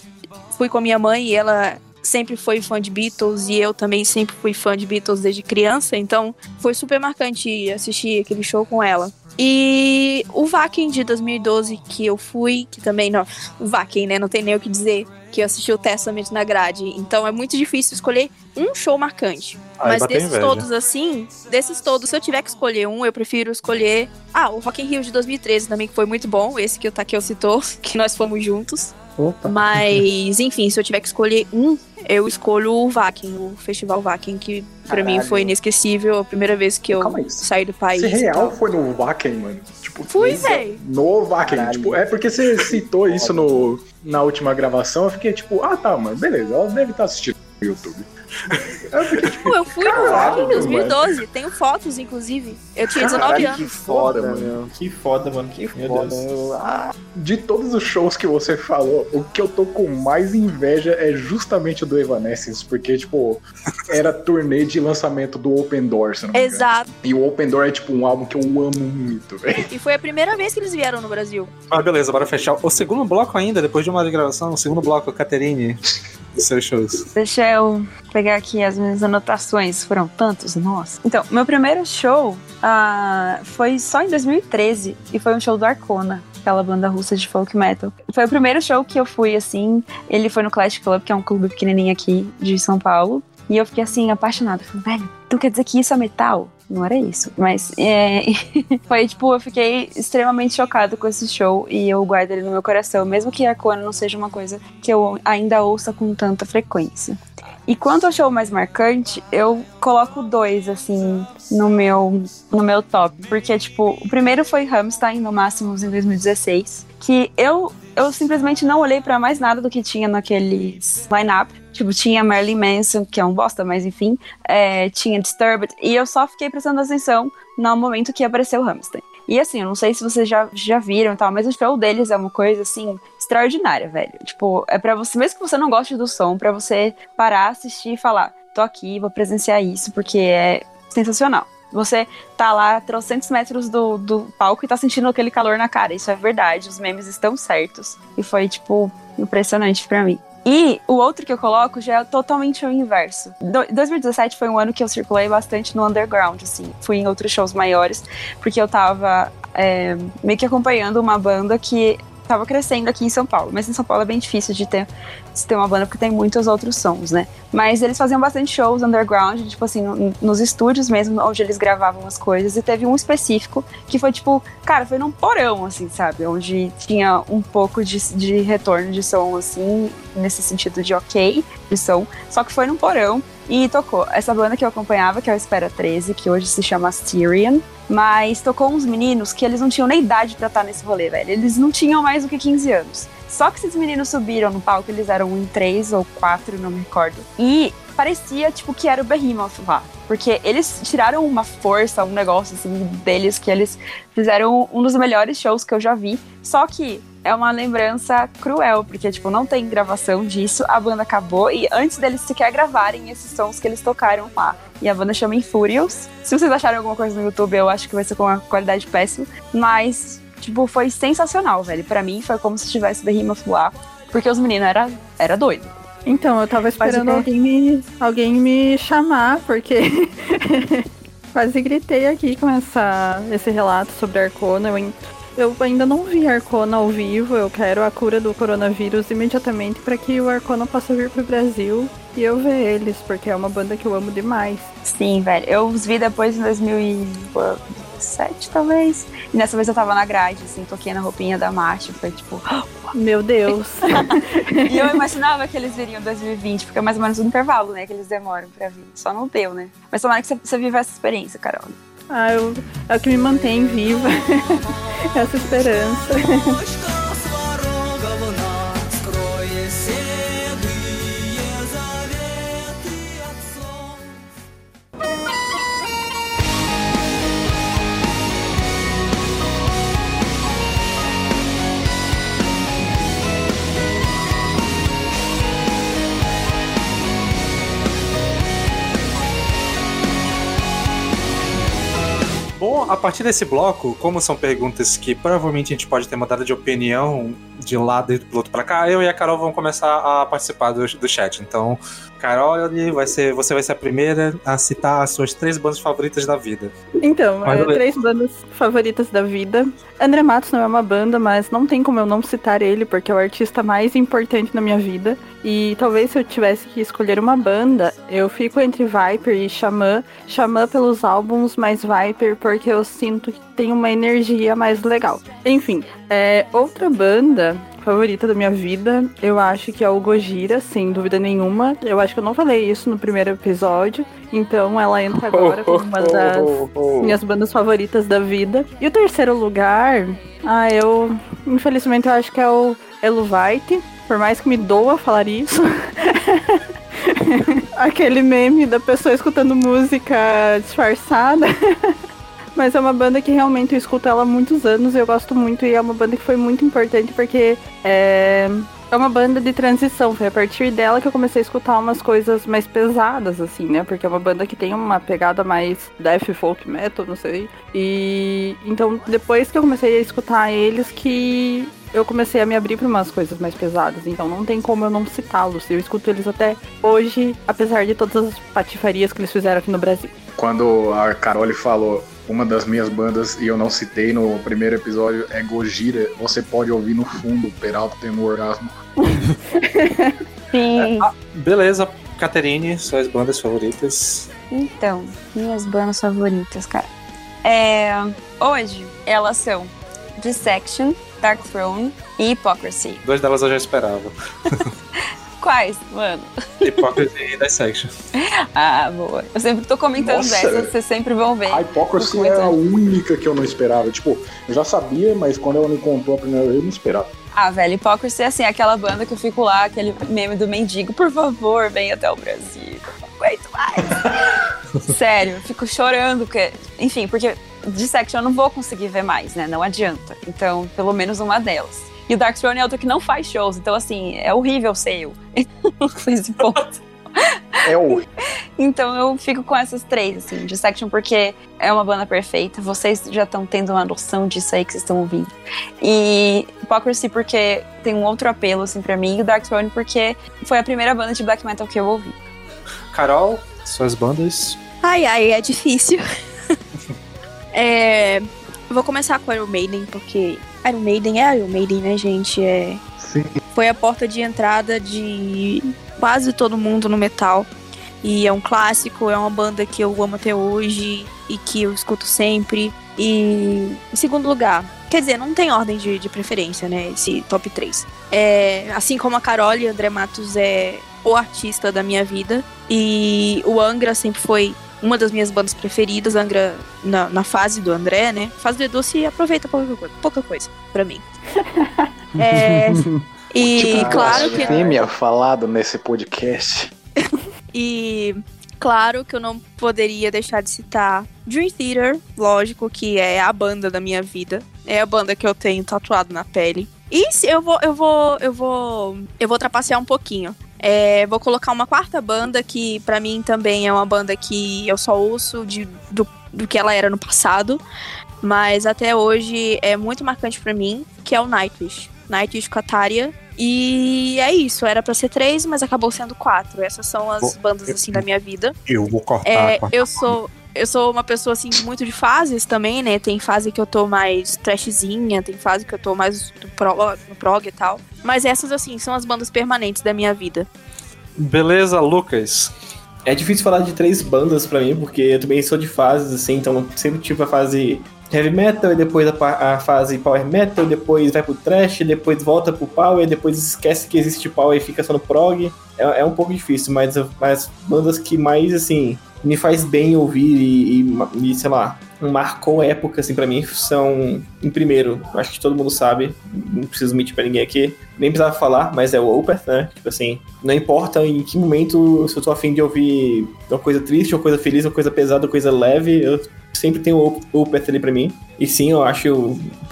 fui com a minha mãe e ela sempre foi fã de Beatles e eu também sempre fui fã de Beatles desde criança, então foi super marcante assistir aquele show com ela. E o Vakin de 2012 que eu fui, que também não, Vakin, né, não tem nem o que dizer, que eu assisti o Testament na grade. Então é muito difícil escolher um show marcante. Aí Mas desses inveja. todos assim, desses todos, se eu tiver que escolher um, eu prefiro escolher, ah, o Rock in Rio de 2013 também que foi muito bom, esse que o Takeo citou, que nós fomos juntos. Opa. Mas, enfim, se eu tiver que escolher um, eu escolho o Vakin, o Festival Vakin, que pra mim foi inesquecível, a primeira vez que eu Calma saí do país. E real foi no Wacken, mano. Tipo, Fui, nesse- véi. No. Caralho. Tipo, é porque você citou isso no, na última gravação. Eu fiquei tipo, ah tá, mano, beleza, ela deve estar assistindo. YouTube. Pô, eu fui no Caralho, Rock em 2012. Tenho fotos, inclusive. Eu tinha 19 Caralho, que anos. foda, Foda, meu. Que foda, mano. Que Meu foda. Deus. Eu- ah, De todos os shows que você falou, o que eu tô com mais inveja é justamente o do Evanescence, porque, tipo, era turnê de lançamento do Open Door, se não me engano. Exato. E o Open Door é, tipo, um álbum que eu amo muito, velho. E foi a primeira vez que eles vieram no Brasil. Ah, beleza, bora fechar. O segundo bloco ainda, depois de uma gravação, o segundo bloco, Caterine, shows. Deixa eu pegar aqui as minhas anotações. Foram tantos, nossa. Então, meu primeiro show ah, foi só em 2013 e foi um show do Arcona. Aquela banda russa de folk metal. Foi o primeiro show que eu fui, assim. Ele foi no Clash Club, que é um clube pequenininho aqui de São Paulo. E eu fiquei, assim, apaixonada. Falei, velho, tu quer dizer que isso é metal? Não era isso. Mas é, foi tipo, eu fiquei extremamente chocada com esse show e eu guardo ele no meu coração, mesmo que Arcona não seja uma coisa que eu ainda ouça com tanta frequência. E quanto ao show mais marcante, eu coloco dois, assim, no meu, no meu top. Porque, tipo, o primeiro foi Rammstein, no Máximos, em 2016. Que eu, eu simplesmente não olhei pra mais nada do que tinha naqueles line-up. Tipo, tinha Marilyn Manson, que é um bosta, mas enfim. é, tinha Disturbed. E eu só fiquei prestando atenção no momento que apareceu o Rammstein. E assim, eu não sei se vocês já, já viram e tal, mas o show deles é uma coisa, assim, extraordinária, velho. Tipo, é pra você, mesmo que você não goste do som, pra você parar, assistir e falar, tô aqui, vou presenciar isso, porque é sensacional. Você tá lá a trocentos metros do, do palco e tá sentindo aquele calor na cara. Isso é verdade, os memes estão certos. E foi, tipo, impressionante pra mim. E o outro que eu coloco já é totalmente o inverso. Do- 2017 foi um ano que eu circulei bastante no underground, assim. Fui em outros shows maiores, porque eu tava é, meio que acompanhando uma banda que tava crescendo aqui em São Paulo. Mas em São Paulo é bem difícil de ter, de ter uma banda, porque tem muitos outros sons, né? Mas eles faziam bastante shows underground, tipo assim, no- nos estúdios mesmo, onde eles gravavam as coisas. E teve um específico que foi tipo, cara, foi num porão, assim, sabe? Onde tinha um pouco de, de retorno de som, assim, nesse sentido de ok de som. Só que foi num porão e tocou essa banda que eu acompanhava, que é o Espera 13, que hoje se chama Styrian. Mas tocou uns meninos que eles não tinham nem idade pra estar nesse rolê, velho. Eles não tinham mais do que 15 anos. Só que esses meninos subiram no palco, eles eram em três ou quatro, não me recordo. E parecia, tipo, que era o Behemoth lá. Porque eles tiraram uma força, um negócio, assim, deles, que eles fizeram um dos melhores shows que eu já vi. Só que é uma lembrança cruel, porque, tipo, não tem gravação disso, a banda acabou, e antes deles sequer gravarem esses sons que eles tocaram lá. E a banda chama Infurious. Se vocês acharem alguma coisa no YouTube, eu acho que vai ser com uma qualidade péssima. Mas, tipo, foi sensacional, velho. Pra mim, foi como se tivesse Behemoth lá. Porque os meninos era, era doido. Então, eu tava esperando alguém me, alguém me chamar, porque quase gritei aqui com essa, esse relato sobre Arcona. Eu, eu ainda não vi Arcona ao vivo, eu quero a cura do coronavírus imediatamente para que o Arcona possa vir pro Brasil e eu ver eles, porque é uma banda que eu amo demais. Sim, velho. Eu os vi depois em 2017, talvez. E nessa vez eu tava na grade, assim, toquei na roupinha da marcha. Foi tipo. Meu Deus. e eu imaginava que eles viriam em 2020, porque é mais ou menos o intervalo, né? Que eles demoram pra vir. Só não deu, né? Mas tomara que você, você viva essa experiência, Carol. ah, eu, é o que me mantém viva. essa esperança. Bom, a partir desse bloco, como são perguntas que provavelmente a gente pode ter mudado de opinião de um lado e do piloto pra cá, eu e a Carol vamos começar a participar do, do chat. Então, Carol, vai ser, você vai ser a primeira a citar as suas três bandas favoritas da vida. Então, é, três bandas favoritas da vida. André Matos não é uma banda, mas não tem como eu não citar ele, porque é o artista mais importante na minha vida. E talvez se eu tivesse que escolher uma banda, eu fico entre Viper e Xamã. Xamã pelos álbuns, mas Viper porque eu sinto que tem uma energia mais legal. Enfim, é, outra banda favorita da minha vida, eu acho que é o Gojira, sem dúvida nenhuma. Eu acho que eu não falei isso no primeiro episódio, então ela entra agora como uma das minhas bandas favoritas da vida. E o terceiro lugar, ah, eu infelizmente eu acho que é o Eluvite, por mais que me doa falar isso. aquele meme da pessoa escutando música disfarçada. Mas é uma banda que realmente eu escuto ela há muitos anos, eu gosto muito e é uma banda que foi muito importante porque é, é uma banda de transição. Foi a partir dela que eu comecei a escutar umas coisas mais pesadas, assim, né? Porque é uma banda que tem uma pegada mais death folk metal, não sei. E então depois que eu comecei a escutar eles que eu comecei a me abrir para umas coisas mais pesadas, então não tem como eu não citá-los. Eu escuto eles até hoje, apesar de todas as patifarias que eles fizeram aqui no Brasil. Quando a Carole falou uma das minhas bandas, e eu não citei no primeiro episódio, é Gojira, você pode ouvir no fundo o Peralta tendo um orgasmo. Sim. Ah, beleza, Caterine, suas bandas favoritas. Então, minhas bandas favoritas, cara. É, hoje, elas são Dissection, Dark Throne e Hypocrisy. Duas delas eu já esperava. Quais, mano? Hypocrisy e Dissection. Ah, boa. Eu sempre tô comentando Nossa. dessas, vocês sempre vão ver. A Hypocrisy é a única que eu não esperava. Tipo, eu já sabia, mas quando ela me contou a primeira vez, eu não esperava. Ah, velho, Hypocrisy é assim, aquela banda que eu fico lá, aquele meme do mendigo, por favor, vem até o Brasil. Não aguento mais. Sério, eu fico chorando, porque, enfim, porque Dissection eu não vou conseguir ver mais, né? Não adianta. Então, pelo menos uma delas. E o Dark Throne é outra que não faz shows, então assim, é horrível ser eu nesse ponto. É o. Então eu fico com essas três, assim, Dissection porque é uma banda perfeita, vocês já estão tendo uma noção disso aí que vocês estão ouvindo. E Hypocrisy porque tem um outro apelo, assim, pra mim, e o Dark Throne porque foi a primeira banda de black metal que eu ouvi. Carol, suas bandas. Ai, ai, é difícil. é, eu vou começar com Iron Maiden, porque Iron Maiden é Iron Maiden, né, gente? É, Sim. foi a porta de entrada de quase todo mundo no metal. E é um clássico, é uma banda que eu amo até hoje e que eu escuto sempre. E em segundo lugar, quer dizer, não tem ordem de, de preferência, né? Esse top 3. É, assim como a Carole, André Matos é o artista da minha vida. E o Angra sempre foi uma das minhas bandas preferidas, Angra na, na fase do André, né? Fase do Edu se aproveita pouca coisa, pouca coisa pra mim. É, e Tipo, claro que blasfêmia falado nesse podcast. E claro que eu não poderia deixar de citar Dream Theater, lógico que é a banda da minha vida. É a banda que eu tenho tatuado na pele. E eu vou, eu vou, eu vou, eu vou trapacear um pouquinho. É, vou colocar uma quarta banda que pra mim também é uma banda que eu só ouço de, do, do que ela era no passado, mas até hoje é muito marcante pra mim, que é o Nightwish. Nightwish Kataria. E é isso, era pra ser três, mas acabou sendo quatro. Essas são as Bom, bandas assim da minha vida. Eu vou cortar. É, com a- eu sou eu sou uma pessoa assim muito de fases também, né? Tem fase que eu tô mais trashzinha, tem fase que eu tô mais do pro, no prog e tal. Mas essas assim são as bandas permanentes da minha vida. Beleza, Lucas. É difícil falar de três bandas pra mim, porque eu também sou de fases, assim, então sempre tive a fase heavy metal, e depois a, a fase power metal, depois vai pro trash, depois volta pro power, depois esquece que existe power e fica só no prog. É, é um pouco difícil, mas as bandas que mais, assim, me faz bem ouvir e, e, e, sei lá, marcou época, assim, pra mim, são, em primeiro, acho que todo mundo sabe, não preciso mentir pra ninguém aqui, nem precisava falar, mas é o Opeth, né? Tipo assim, não importa em que momento, se eu tô afim de ouvir uma coisa triste, uma coisa feliz, uma coisa pesada, uma coisa leve, eu sempre tenho o Opeth ali pra mim. E sim, eu acho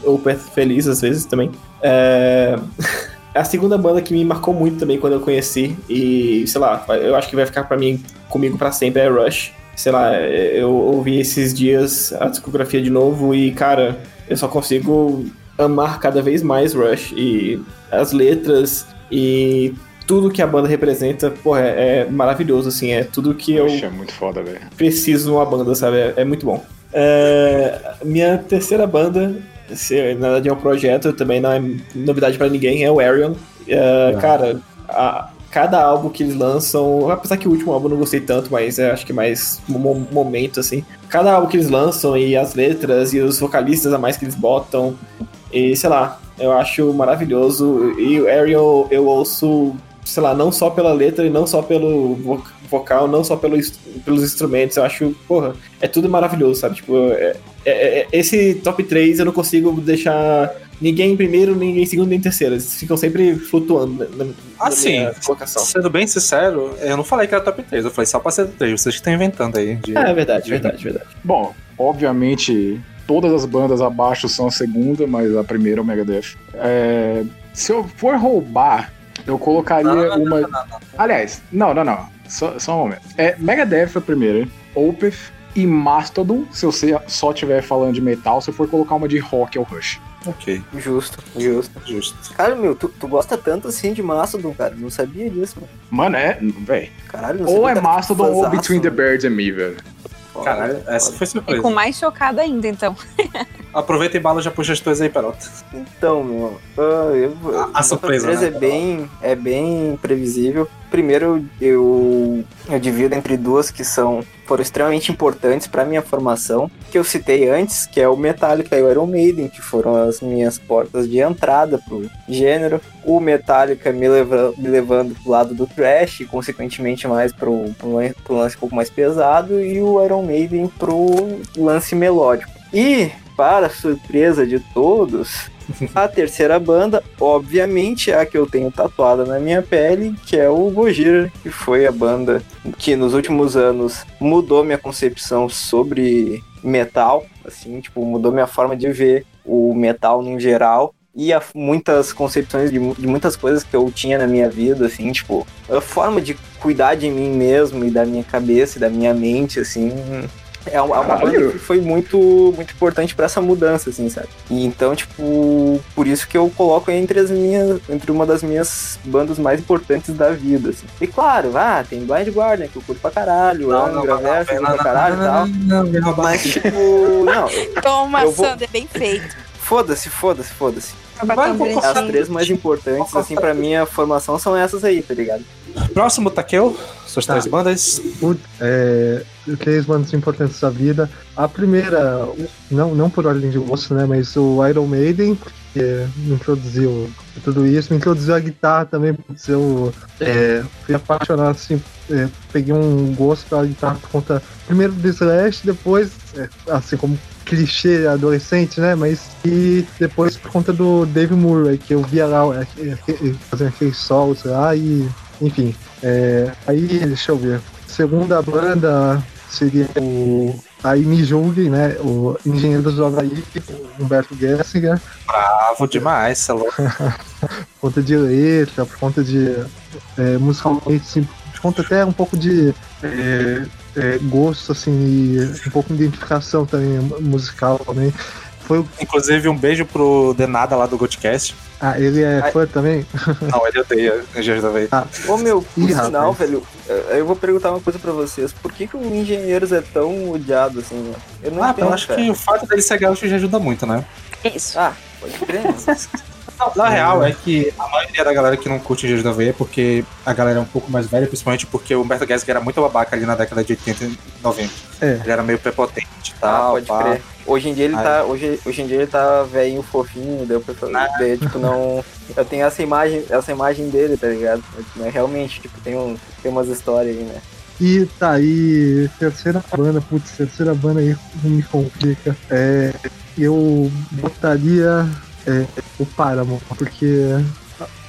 o Opeth feliz às vezes também. É... A segunda banda que me marcou muito também quando eu conheci, e sei lá, eu acho que vai ficar pra mim comigo pra sempre é Rush. Sei lá, eu ouvi esses dias a discografia de novo e, cara, eu só consigo amar cada vez mais Rush. E as letras e tudo que a banda representa, porra, é, é maravilhoso, assim, é tudo que eu Poxa, é muito foda, velho. preciso numa banda, sabe? É, é muito bom. É, minha terceira banda, se, na verdade é um projeto, também não é novidade pra ninguém, é o Arion. É, Cara, a- cada álbum que eles lançam, apesar que o último álbum eu não gostei tanto, mas é, acho que mais um mo- momento, assim. Cada álbum que eles lançam e as letras e os vocalistas a mais que eles botam, e sei lá, eu acho maravilhoso. E o Ariel eu ouço, sei lá, não só pela letra e não só pelo vo- vocal, não só pelo, pelos instrumentos, eu acho, porra, é tudo maravilhoso, sabe? Tipo, é- é- é- esse top 3 eu não consigo deixar ninguém em primeiro, ninguém em segundo, nem em terceiro. Eles ficam sempre flutuando na, na Assim, minha colocação. sendo bem sincero, eu não falei que era top 3, eu falei só pra ser 3, vocês que estão inventando aí. de- É verdade, verdade, verdade. Bom, obviamente, todas as bandas abaixo são a segunda, mas a primeira é o Megadeth. É, se eu for roubar, eu colocaria uma. Aliás, não, não, não. Só, só um momento. É, Megadeth é a primeira, Opeth e Mastodon, se você só estiver falando de metal, se eu for colocar uma de rock, é o Rush. Ok, Justo, justo. justo. Cara, meu, tu, tu gosta tanto assim de Mastodon, cara. Não sabia disso, mano. Mano, é. Véi. Caralho, não Ou sabia é era Mastodon ou Between the mano. Birds and Me, velho. Caralho, essa foi surpresa. com mais chocada ainda, então. Aproveita e bala já puxa as tuas aí, Perota. Então, meu, ah, eu, A- a surpresa, três né? é bem, é bem previsível. Primeiro, eu, eu divido entre duas que são foram extremamente importantes para minha formação, que eu citei antes, que é o Metallica e o Iron Maiden, que foram as minhas portas de entrada pro gênero. O Metallica me, leva, me levando pro lado do thrash, e consequentemente mais pro, pro, pro lance um pouco mais pesado, e o Iron Maiden pro lance melódico. E, para surpresa de todos, a terceira banda, obviamente, é a que eu tenho tatuada na minha pele, que é o Gojira, que foi a banda que nos últimos anos mudou minha concepção sobre metal, assim, tipo, mudou minha forma de ver o metal no geral. E a, muitas concepções de, de muitas coisas que eu tinha na minha vida, assim, tipo, a forma de cuidar de mim mesmo e da minha cabeça e da minha mente, assim, é uma, é uma banda Caralho. que foi muito, muito importante pra essa mudança, assim, sabe? E então, tipo, por isso que eu coloco entre as minhas, entre uma das minhas bandas mais importantes da vida, assim. E claro, ah, tem Blind Guardian, que eu curto pra caralho, Angra, Versus, eu curto pra caralho e tal. não, vem roubar. Mas, tipo, não, Toma, vou- Sander, bem feito. foda-se, foda-se, foda-se. As três mais importantes, assim, pra minha formação são essas aí, tá ligado? Próximo, Takeo, suas Tá. três bandas. Putz, é, três bandas importantes da vida. A primeira, não, não por ordem de gosto, né? Mas o Iron Maiden, que me introduziu tudo isso, me introduziu a guitarra também, putz, eu é, fui apaixonado, assim, é, peguei um gosto pela guitarra por conta, primeiro do Slash, depois, é, assim como clichê adolescente, né? Mas e depois por conta do Dave Murray, que eu via lá é, é, é, fazendo aqueles solos lá e, enfim, é, aí, deixa eu ver. Segunda banda seria o. Aí me julguem, né? O Engenheiros do Havaí, o Humberto Gessinger, Bravo demais, é louco. por conta de letra, por conta de. É, musicalmente, assim, por conta até um pouco de. é, é, gosto, assim, e um pouco de identificação também musical também. Foi o. Inclusive, um beijo pro Denada lá do Goldcast. Ah, ele é Ai. fã também? Não, ele odeia Engenheiros da Veia. Ô meu, por Ih, sinal, rapaz. velho, eh, eu vou perguntar uma coisa pra vocês. Por que, que o Engenheiros é tão odiado assim, mano? Eu não Ah, entendo, eu acho cara. que o fato dele ser gaúcho já ajuda muito, né? Isso. Ah, pode crer, mano. Não, na real, é que a maioria da galera que não curte Engenheiros da Veia é porque a galera é um pouco mais velha, principalmente porque o Humberto Gessinger era muito babaca ali na década de 80 e 90. É. Ele era meio prepotente e Ah, tal. pode pá. crer. Hoje em dia ele Ah, tá. Hoje, hoje em dia ele tá velhinho, fofinho, deu pra daí, tipo, não. Eu tenho essa imagem, essa imagem dele, tá ligado? Mas realmente, tipo, tem, um, tem umas histórias aí, né? E tá aí, terceira banda, putz, terceira banda aí me complica. É, eu botaria é, o Paramore, porque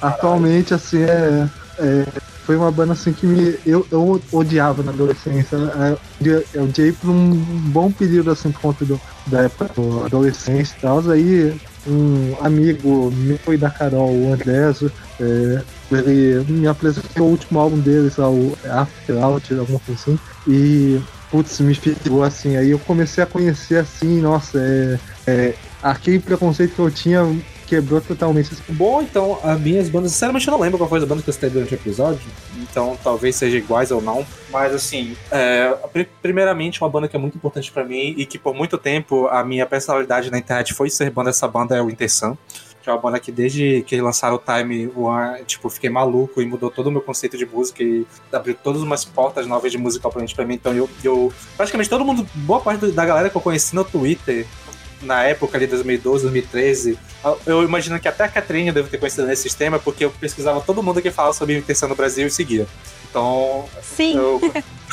atualmente, assim, é, é, foi uma banda assim que me, eu, eu odiava na adolescência. né? Eu, eu odiei por um bom período, assim, por conta do, da época da adolescência e tal. Aí um amigo meu e da Carol, o Andreso, é, ele me apresentou o último álbum deles, o After Out, alguma coisa assim. E, putz, me ficou assim. Aí eu comecei a conhecer assim, nossa, é, é, aquele preconceito que eu tinha quebrou totalmente. Bom, então, as minhas bandas, sinceramente eu não lembro qual foi a banda que eu citei durante o episódio, então talvez seja iguais ou não, mas assim, é, pri- primeiramente uma banda que é muito importante pra mim e que por muito tempo a minha personalidade na internet foi ser banda, essa banda é o Intersan, que é uma banda que desde que lançaram o Time One, tipo, fiquei maluco e mudou todo o meu conceito de música e abriu todas umas portas novas de aparentemente pra mim, então eu, eu praticamente todo mundo, boa parte da galera que eu conheci no Twitter na época ali, 2012, 2013, eu imagino que até a Catrinha eu devo ter conhecido nesse sistema, porque eu pesquisava todo mundo que falava sobre intenção no Brasil e seguia. Então, Sim. eu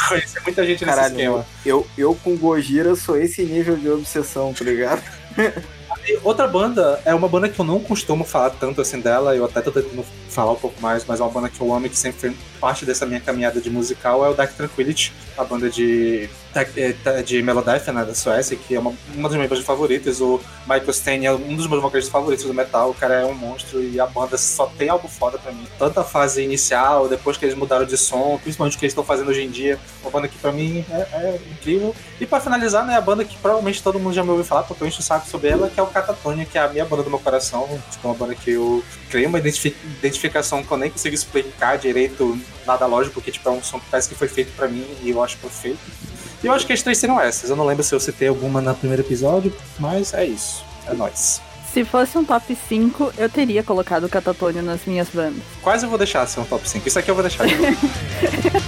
conheci muita gente nesse Caralho, esquema. eu, eu com Gojira sou esse nível de obsessão, tá ligado? E outra banda, é uma banda que eu não costumo falar tanto assim dela, eu até tô tentando falar um pouco mais, mas é uma banda que eu amo e que sempre foi parte dessa minha caminhada de musical, é o Dark Tranquility, a banda de, de, de Melodeath, né, da Suécia, que é uma, uma das minhas bandas favoritas. O Michael Stein é um dos meus vocalistas favoritos do metal, o cara é um monstro e a banda só tem algo foda pra mim. Tanto a fase inicial, depois que eles mudaram de som, principalmente o que eles estão fazendo hoje em dia, uma banda que pra mim é, é incrível. E pra finalizar, né, a banda que provavelmente todo mundo já me ouviu falar, porque eu encho o saco sobre ela, que é o Catatonia, que é a minha banda do meu coração, tipo, uma banda que eu criei uma identificação que eu nem consigo explicar direito, nada lógico, porque tipo, é um som que parece que foi feito para mim e eu acho perfeito. E eu acho que as três serão essas. Eu não lembro se eu citei alguma no primeiro episódio, mas é isso. É nóis. Se fosse um top 5, eu teria colocado o Catatônio nas minhas bandas. Quase eu vou deixar ser um top 5. Isso aqui eu vou deixar.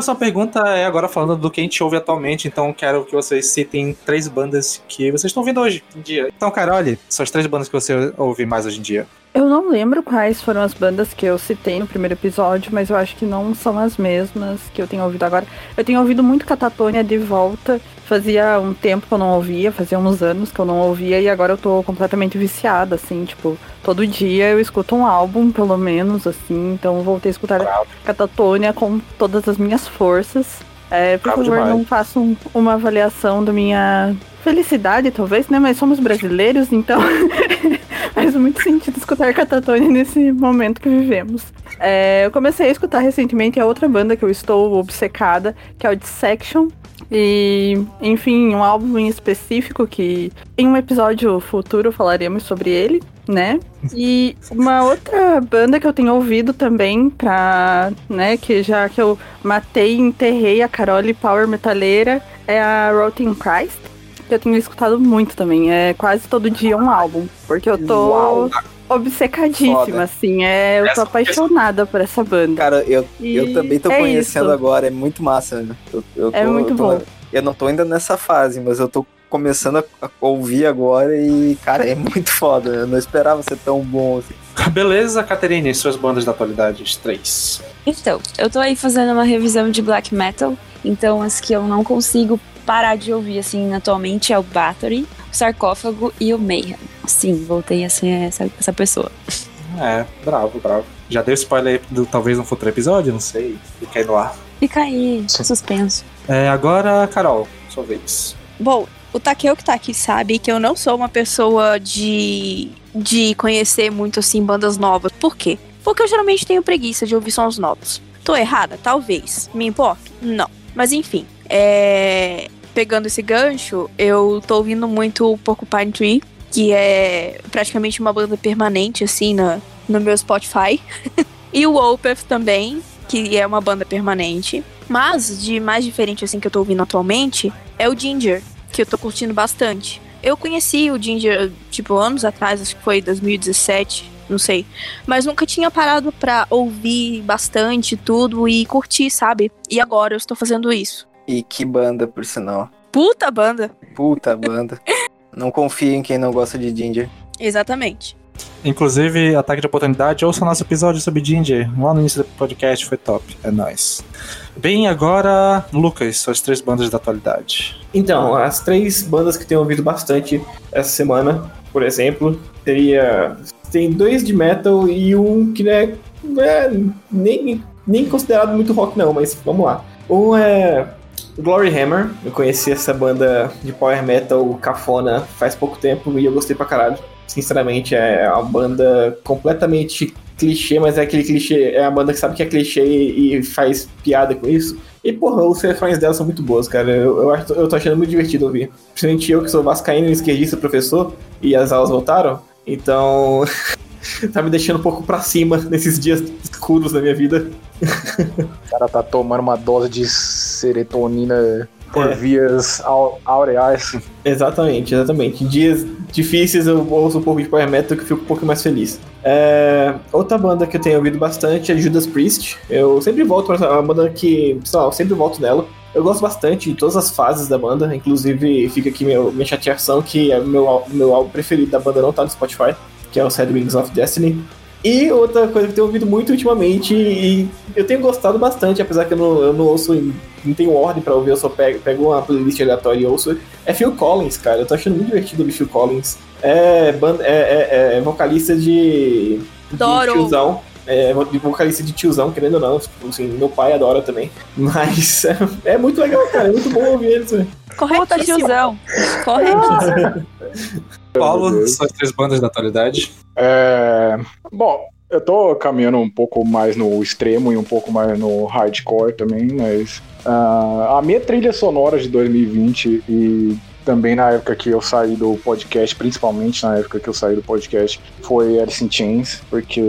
próxima pergunta é agora falando do que a gente ouve atualmente, então quero que vocês citem três bandas que vocês estão ouvindo hoje em dia. Então, Carole, são as três bandas que você ouve mais hoje em dia. Eu não lembro quais foram as bandas que eu citei no primeiro episódio, mas eu acho que não são as mesmas que eu tenho ouvido agora. Eu tenho ouvido muito Catatônia de volta. Fazia um tempo que eu não ouvia, fazia uns anos que eu não ouvia, e agora eu tô completamente viciada, assim, tipo, todo dia eu escuto um álbum, pelo menos, assim, então voltei a escutar Bravo. Catatônia com todas as minhas forças. É, por Bravo favor, demais. não façam uma avaliação da minha felicidade, talvez, né? Mas somos brasileiros, então faz muito sentido escutar Catatone nesse momento que vivemos. É, eu comecei a escutar recentemente a outra banda que eu estou obcecada, que é o Dissection. E, enfim, um álbum em específico que em um episódio futuro falaremos sobre ele, né? E uma outra banda que eu tenho ouvido também pra, né, que já que eu matei e enterrei a Carole Power Metaleira é a Rotting Christ eu tenho escutado muito também. É quase todo dia um álbum. Porque eu tô Uau. obcecadíssima, Foda. assim. É, eu tô apaixonada por essa banda. Cara, eu, eu também tô é conhecendo isso. agora, é muito massa. Eu, eu é tô, é muito eu tô, bom. Eu não tô ainda nessa fase, mas eu tô começando a ouvir agora e, cara, é muito foda. Eu não esperava ser tão bom assim. Beleza, Caterine, suas bandas da atualidade, as três. Então, eu tô aí fazendo uma revisão de black metal, então as que eu não consigo parar de ouvir, assim, atualmente é o Battery, o Sarcófago e o Mayhem. Sim, voltei a ser essa, essa pessoa. É, bravo, bravo. Já deu spoiler do talvez um futuro episódio? Não sei. Fica aí no ar. Fica aí, suspenso. É, agora, Carol, sua vez. Bom, o Takeo que tá aqui sabe que eu não sou uma pessoa de, de conhecer muito, assim, bandas novas. Por quê? Porque eu geralmente tenho preguiça de ouvir sons novos. Tô errada? Talvez. Me importa? Não. Mas enfim, é... pegando esse gancho, eu tô ouvindo muito o Porcupine Tree, que é praticamente uma banda permanente, assim, no, no meu Spotify. e o Opeth também, que é uma banda permanente. Mas, de mais diferente, assim, que eu tô ouvindo atualmente, é o Ginger, que eu tô curtindo bastante. Eu conheci o Ginger, tipo, anos atrás, acho que foi 2017, não sei. Mas nunca tinha parado pra ouvir bastante tudo e curtir, sabe? E agora eu estou fazendo isso. E que banda, por sinal. Puta banda. Puta banda. não confia em quem não gosta de Ginger. Exatamente. Inclusive, ataque de oportunidade, ouça nosso episódio sobre Ginger. Lá no início do podcast foi top. É nóis. Bem, agora, Lucas, suas três bandas da atualidade. Então, as três bandas que tenho ouvido bastante essa semana, por exemplo, teria. Tem dois de metal e um que não é, é nem, nem considerado muito rock, não, mas vamos lá. Um é Glory Hammer. Eu conheci essa banda de power metal cafona faz pouco tempo e eu gostei pra caralho. Sinceramente, é uma banda completamente clichê, mas é aquele clichê, é a banda que sabe que é clichê e faz piada com isso. E, porra, os refrões dela são muito boas, cara. Eu, eu, acho, eu tô achando muito divertido ouvir. Principalmente eu, que sou vascaíno, esquerdista, professor, e as aulas voltaram. Então, tá me deixando um pouco pra cima nesses dias escuros da minha vida. O cara tá tomando uma dose de serotonina por É. vias au- aureais. Exatamente, exatamente. Em dias difíceis eu ouço um pouco de Power Metal que eu fico um pouco mais feliz. É, outra banda que eu tenho ouvido bastante é Judas Priest. Eu sempre volto pra essa- uma banda que, sei lá, eu sempre volto nela. Eu gosto bastante de todas as fases da banda, inclusive fica aqui meu, minha chateação que é o meu, meu álbum preferido da banda não tá no Spotify, que é o Sad Wings of Destiny. E outra coisa que eu tenho ouvido muito ultimamente e eu tenho gostado bastante, apesar que eu não, eu não ouço, não tenho ordem pra ouvir, eu só pego, pego uma playlist aleatória e ouço, é Phil Collins, cara. Eu tô achando muito divertido o Phil Collins. É, banda, é, é- é vocalista de, de tiozão. É vocalista de tiozão, querendo ou não. Assim, meu pai adora também. Mas é, é muito legal, cara. É muito bom ouvir eles. Corretíssimo. tiozão. Corretíssimo. Paulo, suas três bandas da atualidade. É, bom, eu tô caminhando um pouco mais no extremo e um pouco mais no hardcore também, mas ah, a minha trilha sonora de 2020 e também na época que eu saí do podcast, principalmente na época que eu saí do podcast, foi Alice in Chains, porque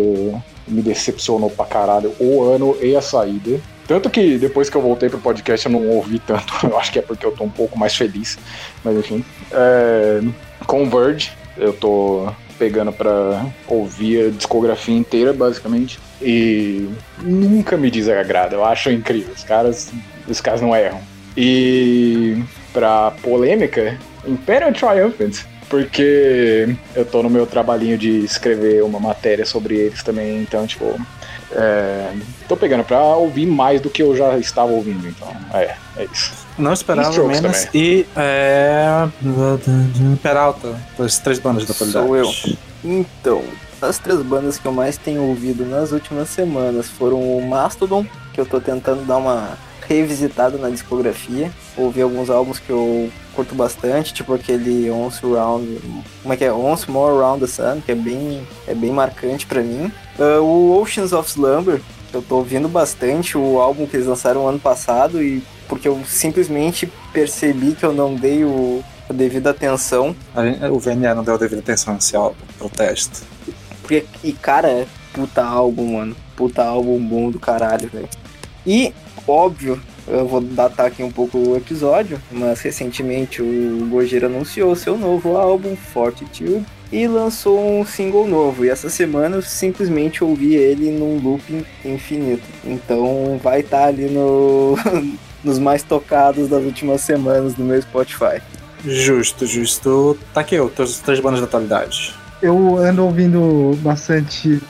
me decepcionou pra caralho o ano e a saída. Tanto que depois que eu voltei pro podcast eu não ouvi tanto, eu acho que é porque eu tô um pouco mais feliz, mas enfim. É, Converge, eu tô pegando pra ouvir a discografia inteira, basicamente. E nunca me desagrada, eu acho incrível. Os caras, os caras não erram. E pra polêmica, Imperial Triumphant. Porque eu tô no meu trabalhinho de escrever uma matéria sobre eles também, então, tipo, é, tô pegando pra ouvir mais do que eu já estava ouvindo, então, é, é isso. Não esperava Strokes menos. E é. Peralta, as três bandas da atualidade. Sou eu. Então, as três bandas que eu mais tenho ouvido nas últimas semanas foram o Mastodon, que eu tô tentando dar uma revisitada na discografia, ouvir alguns álbuns que eu curto bastante, tipo aquele Once Round, como é que é? Once More Around the Sun, que é bem, é bem marcante pra mim. Ah, o Oceans of Slumber, que eu tô ouvindo bastante, o álbum que eles lançaram ano passado, e porque eu simplesmente percebi que eu não dei o, a devida atenção O VNA não deu a devida atenção nesse álbum, protesto. Porque, e cara, é puta álbum, mano. Puta álbum bom do caralho, velho. E, óbvio, eu vou datar aqui um pouco o episódio, mas recentemente o Gojira anunciou seu novo álbum, Fortitude, e lançou um single novo. E essa semana eu simplesmente ouvi ele num loop infinito. Então vai estar ali no, nos mais tocados das últimas semanas do meu Spotify. Justo, justo. Tá aqui, tuas três bandas da atualidade. Eu ando ouvindo bastante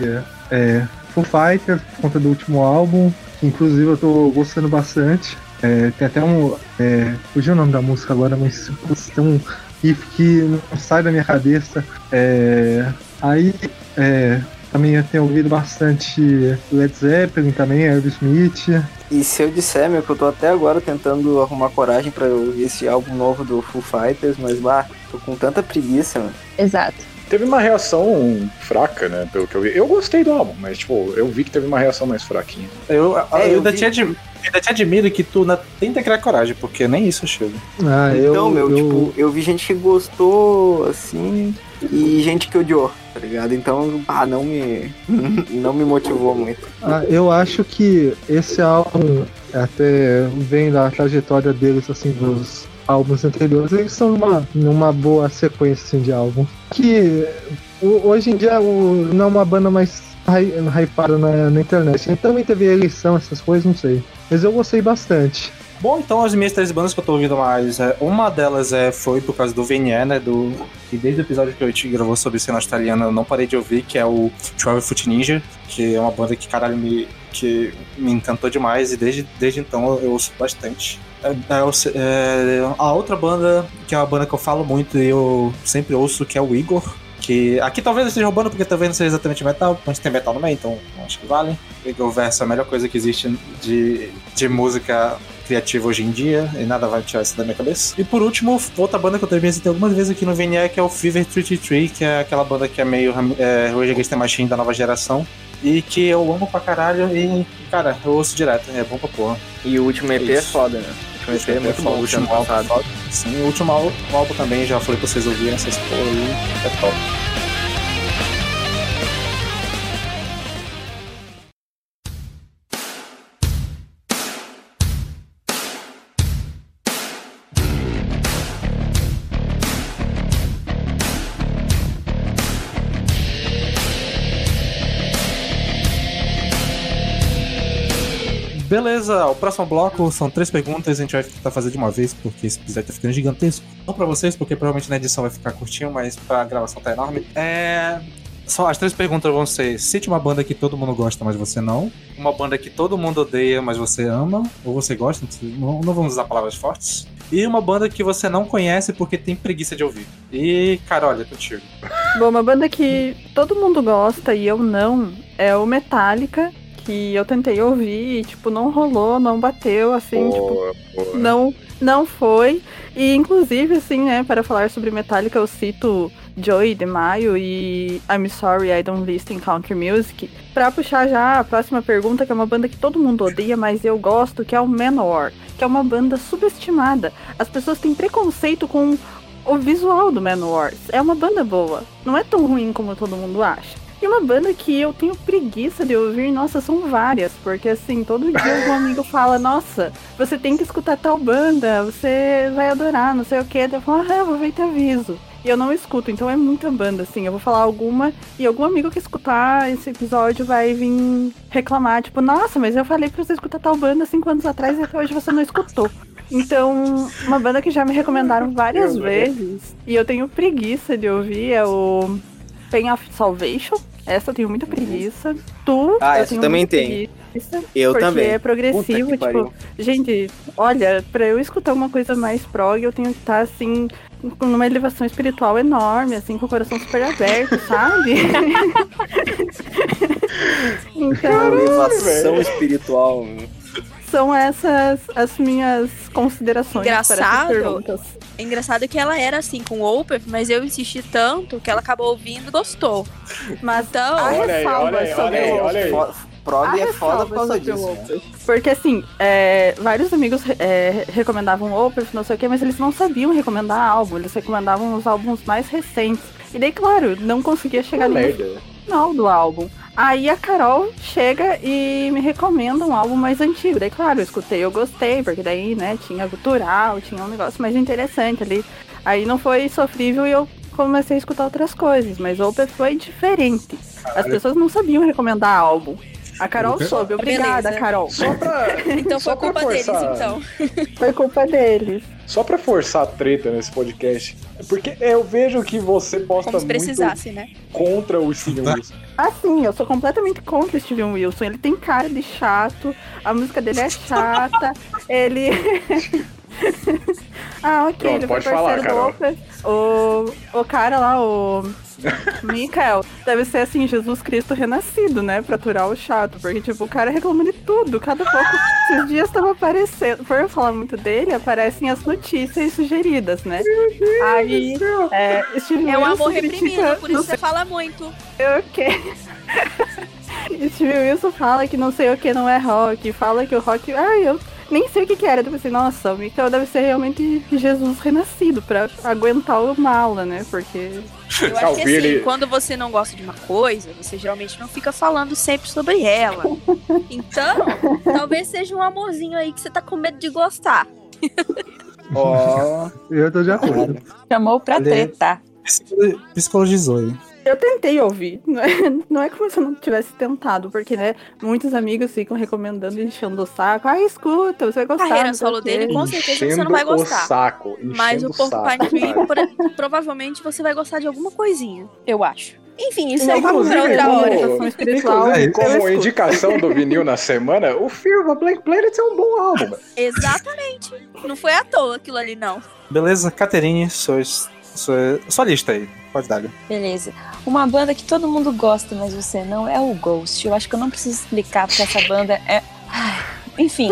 é, Foo Fighters por conta do último álbum, que inclusive eu tô gostando bastante. É, tem até um. É, fugiu o nome da música agora, mas tem um riff que não sai da minha cabeça. É, aí é, também eu tenho ouvido bastante Led Zeppelin também, Aerosmith. E se eu disser, meu, que eu tô até agora tentando arrumar coragem pra ouvir esse álbum novo do Foo Fighters, mas bah, tô com tanta preguiça, mano. Exato. Teve uma reação fraca, né, pelo que eu vi. Eu gostei do álbum, mas, tipo, eu vi que teve uma reação mais fraquinha. Eu, eu, É, eu ainda, vi- te admi- ainda te admiro que tu na- tenta criar coragem, porque nem isso chega. Ah, eu, então, meu, eu- tipo, eu vi gente que gostou, assim, e gente que odiou, tá ligado? Então, ah, não me, não me motivou muito. Ah, eu acho que esse álbum, até vem da trajetória deles, assim, dos álbuns anteriores, eles são numa, numa boa sequência assim, de álbum. Que o- hoje em dia o- não é uma banda mais hy- hypada na, na internet. Ele também teve eleição, essas coisas, não sei. Mas eu gostei bastante. Bom, então as minhas três bandas que eu tô ouvindo mais, é, uma delas é, foi por causa do VNE, né? Do, que desde o episódio que a gente gravou sobre cena australiana eu não parei de ouvir, que é o Travel Foot Ninja, que é uma banda que, caralho, me, que me encantou demais e desde, desde então eu, eu ouço bastante. É, é, é, a outra banda, que é uma banda que eu falo muito e eu sempre ouço, que é o Igor. Que aqui talvez eu esteja roubando, porque talvez não seja exatamente metal, mas tem metal no meio, então acho que vale. Igor Verso é a melhor coisa que existe de, de música criativa hoje em dia, e nada vai tirar isso da minha cabeça. E por último, outra banda que eu também visitei algumas vezes aqui no VNE, que é o Fever 33, que é aquela banda que é meio é, Rage Against the Machine da nova geração. E que eu amo pra caralho e, cara, eu ouço direto, é bom pra porra. E o último EP é foda, né? O último EP é muito bom, o último álbum, foda. Sim, o último álbum também, já falei pra vocês ouvirem essas porra aí, é top. Beleza, o próximo bloco são três perguntas, a gente vai tentar fazer de uma vez, porque esse episódio tá ficando gigantesco. Não pra vocês, porque provavelmente na edição vai ficar curtinho, mas pra gravação tá enorme. É. Só as três perguntas vão ser: cite uma banda que todo mundo gosta, mas você não. Uma banda que todo mundo odeia, mas você ama. Ou você gosta, não, não vamos usar palavras fortes. E uma banda que você não conhece porque tem preguiça de ouvir. E, Carol, é contigo. Bom, uma banda que todo mundo gosta e eu não é o Metallica, que eu tentei ouvir e, tipo, não rolou, não bateu, assim, tipo, Boa, boa. não, não foi. E, inclusive, assim, né, para falar sobre Metallica, eu cito Joey de Maio e I'm Sorry I Don't Listen Country Music. Pra puxar já a próxima pergunta, que é uma banda que todo mundo odeia, mas eu gosto, que é o Manowar, que é uma banda subestimada. As pessoas têm preconceito com o visual do Manowar. É uma banda boa, não é tão ruim como todo mundo acha. E uma banda que eu tenho preguiça de ouvir, nossa, são várias, porque assim, todo dia um amigo fala, nossa, você tem que escutar tal banda, você vai adorar, não sei o que. Eu falo, ah, eu vou ver e te aviso. E eu não escuto, então é muita banda, assim. Eu vou falar alguma e algum amigo que escutar esse episódio vai vir reclamar, tipo, nossa, mas eu falei pra você escutar tal banda cinco anos atrás e até hoje você não escutou. Então, uma banda que já me recomendaram várias vezes e eu tenho preguiça de ouvir é o Pain of Salvation. Essa eu tenho muita preguiça. Tu, Ah, eu essa tenho também muita tem. preguiça, Eu porque também. é progressivo, tipo, gente, olha, pra eu escutar uma coisa mais prog, eu tenho que estar assim, com uma elevação espiritual enorme, assim, com o coração super aberto, sabe? então, Elevação espiritual. né? São essas as minhas considerações para essas Engraçado. perguntas. É engraçado que ela era assim com o Opeth, mas eu insisti tanto que ela acabou ouvindo e gostou. Mas Então, a Olha aí, ressalva olha aí, sobre olha aí, olha aí. Prog é foda ressalva por causa disso. né? Porque assim, é, vários amigos é, recomendavam o Opeth, não sei o que, mas eles não sabiam recomendar álbum, eles recomendavam os álbuns mais recentes. E daí, claro, não conseguia chegar ali no merda. Final do álbum. Aí a Carol chega e me recomenda um álbum mais antigo. Daí, claro, eu escutei, eu gostei, porque daí, né, tinha gutural, tinha um negócio mais interessante ali. Aí não foi sofrível e eu comecei a escutar outras coisas, mas o Opeth foi diferente. As pessoas não sabiam recomendar álbum. A Carol soube, obrigada, Beleza. Carol. Só pra, então foi culpa deles, então. Foi culpa deles. Só pra forçar a treta nesse podcast, porque eu vejo que você posta Como se muito precisasse, né? contra o Steven Wilson. Assim, eu sou completamente contra o Steven Wilson. Ele tem cara de chato, a música dele é chata, ele. ah, ok, Pronto, ele pode foi falar, Carol. O, o cara lá, o. Mikael, deve ser assim, Jesus Cristo renascido, né? Pra aturar o chato. Porque, tipo, o cara reclama de tudo. Cada pouco. Esses dias tava aparecendo. Por eu falar muito dele, aparecem as notícias sugeridas, né? Aí. É, É um amor reprimido, critica por isso você fala muito. o que. Steven Wilson fala que não sei o que não é rock, fala que o rock. Ai, eu nem sei o que, que era. Eu pensei, nossa, o Mikael deve ser realmente Jesus renascido pra aguentar o mala, né? Porque. Eu acho que Talvez assim, quando você não gosta de uma coisa, você geralmente não fica falando sempre sobre ela. Então, talvez seja um amorzinho aí que você tá com medo de gostar. Ó, Eu tô de acordo. Chamou pra Ale- tretar. Psicolo- Psicologizou aí. Eu tentei ouvir. Não é, não é como se eu não tivesse tentado, porque, né, muitos amigos ficam recomendando e enchendo o saco. Ah, escuta, você vai A gostar. carreira não sei solo o dele, com certeza você Enchendo não vai o gostar. saco. Mas o Porcupine Tree, provavelmente você vai gostar de alguma coisinha. Eu acho. Enfim, isso Não, aí pra outra como- hora. Orientação espiritual. Inclusive, eu como indicação do vinil na semana, o Fear of a Blank Planet é um bom álbum. velho. Exatamente. Não foi à toa aquilo ali, não. Beleza, Caterine, sua, sua, sua lista aí. Pode dar. Beleza. Uma banda que todo mundo gosta, mas você não, é o Ghost. Eu acho que eu não preciso explicar, porque essa banda é. Enfim,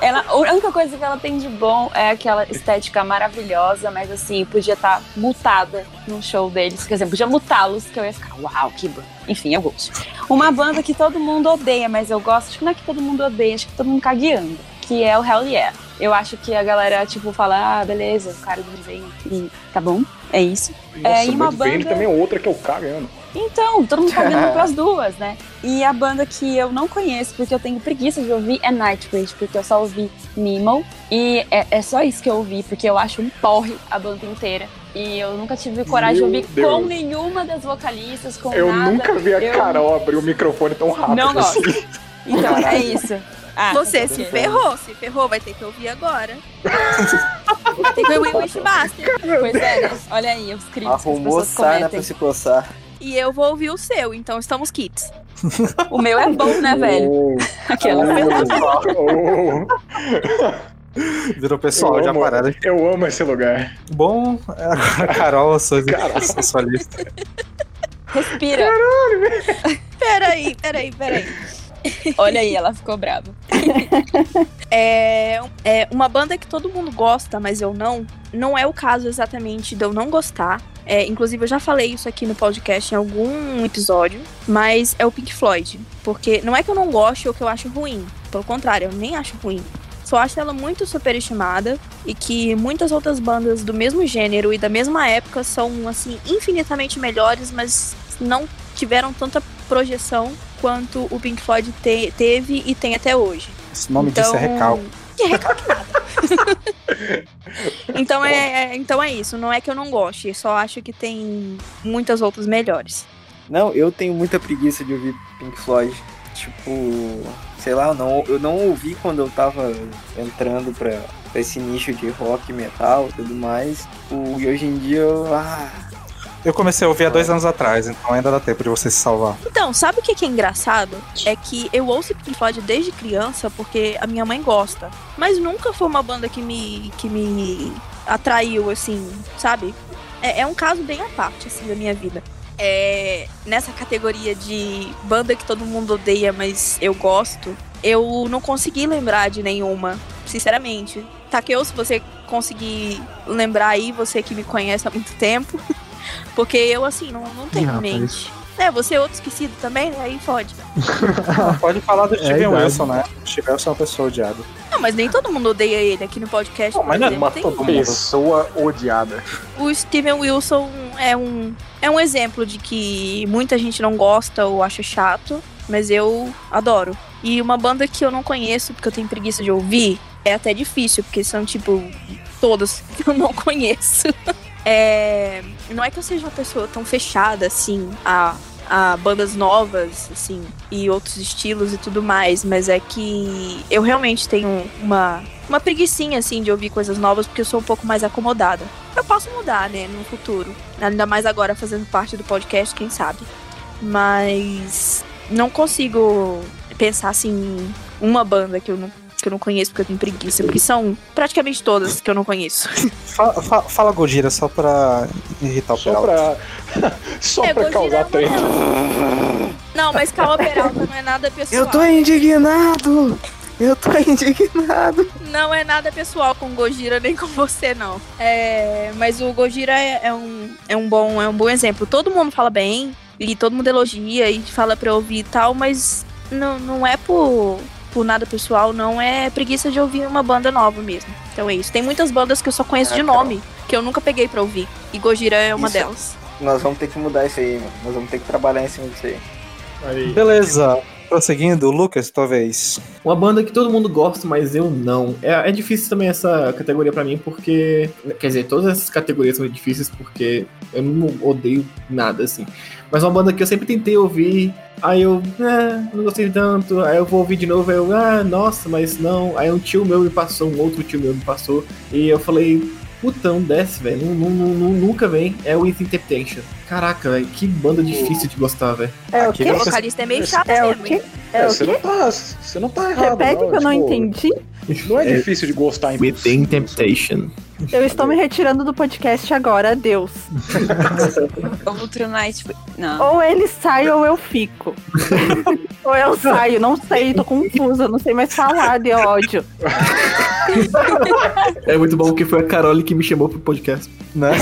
ela, a única coisa que ela tem de bom é aquela estética maravilhosa, mas assim, podia estar mutada no show deles. Quer dizer, podia mutá-los, que eu ia ficar, uau, que banda. Enfim, eu gosto. Uma banda que todo mundo odeia, mas eu gosto, acho que não é que todo mundo odeia, acho que todo mundo cagueando, que é o Hell Yeah. Eu acho que a galera, tipo, fala, ah, beleza, o cara do vem e tá bom, é isso. Nossa, É, e uma banda- também é outra que eu cagando. Então, todo mundo tá vendo pras duas, né? E a banda que eu não conheço, porque eu tenho preguiça de ouvir, é Nightwish, porque eu só ouvi Nemo. E é, é só isso que eu ouvi, porque eu acho um porre a banda inteira. E eu nunca tive coragem Meu de ouvir Deus. com nenhuma das vocalistas, com Eu nada. nunca vi a Eu- Carol abrir o microfone tão rápido Não assim. gosto. Então, é isso. Ah, Você ok. se ferrou, se ferrou, vai ter que ouvir agora. Tem que ouvir o Wishmaster. Pois é, né? Olha aí os crimes que as Arrumou pessoas sarna cometem. pra se coçar. E eu vou ouvir o seu, então estamos kits. O meu é bom, né, velho? Aquela. Virou pessoal eu já amo- pararam. Eu amo esse lugar. Bom, agora a Carol, eu sou sensualista. Respira. Peraí, peraí, peraí. Olha aí, ela ficou brava. É, é uma banda que todo mundo gosta, mas eu não. Não é o caso exatamente de eu não gostar. É, inclusive, eu já falei isso aqui no podcast em algum episódio, mas é o Pink Floyd. Porque não é que eu não goste ou que eu acho ruim. Pelo contrário, eu nem acho ruim. Só acho ela muito superestimada e que muitas outras bandas do mesmo gênero e da mesma época são, assim, infinitamente melhores, mas não tiveram tanta projeção quanto o Pink Floyd te- teve e tem até hoje. Esse nome disso é recalque. Que recalque nada. então, é, é- então é isso. Não é que eu não goste, só acho que tem muitas outras melhores. Não, eu tenho muita preguiça de ouvir Pink Floyd. Tipo, sei lá, eu não, eu não ouvi quando eu tava entrando pra, pra esse nicho de rock, metal e tudo mais. O, e hoje em dia eu. Ah, Eu comecei a ouvir há dois anos atrás, então ainda dá tempo de você se salvar. Então, sabe o que que é engraçado? É que eu ouço Pink Floyd desde criança porque a minha mãe gosta. Mas nunca foi uma banda que me, que me atraiu, assim, sabe? É, é um caso bem à parte, assim, da minha vida. É, nessa categoria de banda que todo mundo odeia, mas eu gosto, eu não consegui lembrar de nenhuma, sinceramente. Takeo, se você conseguir lembrar aí, você que me conhece há muito tempo. Porque eu, assim, não, não tenho Ih, em rapaz. mente. É, você é outro esquecido também, né? Aí fode. Pode falar do É Steven idade. Wilson, né? O Steven Wilson é uma pessoa odiada. Não, mas nem todo mundo odeia ele aqui no podcast. Não, mas não é uma Tem- todo mundo. Pessoa odiada. O Steven Wilson é um, é um exemplo de que muita gente não gosta ou acha chato, mas eu adoro. E uma banda que eu não conheço, porque eu tenho preguiça de ouvir, é até difícil, porque são, tipo, todas que eu não conheço. É, não é que eu seja uma pessoa tão fechada, assim, a, a bandas novas, assim, e outros estilos e tudo mais, mas é que eu realmente tenho uma, uma preguiçinha, assim, de ouvir coisas novas, porque eu sou um pouco mais acomodada. Eu posso mudar, né, no futuro. Ainda mais agora fazendo parte do podcast, quem sabe. Mas não consigo pensar assim em uma banda que eu não, que eu não conheço porque eu tenho preguiça, porque são praticamente todas que eu não conheço. Fala, fa- fala Gojira só pra irritar o Só Peralta. pra. Só É, pra Gojira causar é treta. Não, mas Calma Peralta não é nada pessoal. eu tô indignado! Eu tô indignado! Não é nada pessoal com o Gojira nem com você, não. É, mas o Gojira é, é um, é, um bom, é um bom exemplo. Todo mundo fala bem, e todo mundo elogia e fala pra eu ouvir e tal, mas não, não é por, por nada pessoal, não. É preguiça de ouvir uma banda nova mesmo. Então é isso. Tem muitas bandas que eu só conheço Ah, de Carol. nome, que eu nunca peguei pra ouvir. E Gojira é uma Isso. delas. Nós vamos ter que mudar isso aí, mano. Nós vamos ter que trabalhar em cima disso aí. Aí. Beleza. Prosseguindo, Lucas, tua vez. Uma banda que todo mundo gosta, mas eu não. É, é difícil também essa categoria pra mim, porque. Quer dizer, todas essas categorias são difíceis porque eu não odeio nada, assim. Mas uma banda que eu sempre tentei ouvir, aí eu. É, não gostei tanto. Aí eu vou ouvir de novo, aí eu. Ah, nossa, mas não. Aí um tio meu me passou, um outro tio meu me passou. E eu falei. Putão, desce, velho. Nunca vem. É o Within Temptation. Caraca, velho. Que banda difícil de gostar, velho. É o quê? O você- vocalista é meio chato É o mesmo. quê? hein? É o você, quê? não tá, você não tá errado. Repete que eu não tipo, entendi. Não é difícil de gostar em Within Temptation. Eu estou me retirando do podcast agora, adeus. O True Night. Não. Ou ele sai ou eu fico. ou eu saio, não sei, tô confusa, não sei mais falar de ódio. É muito bom que foi a Carole que me chamou pro podcast. Né?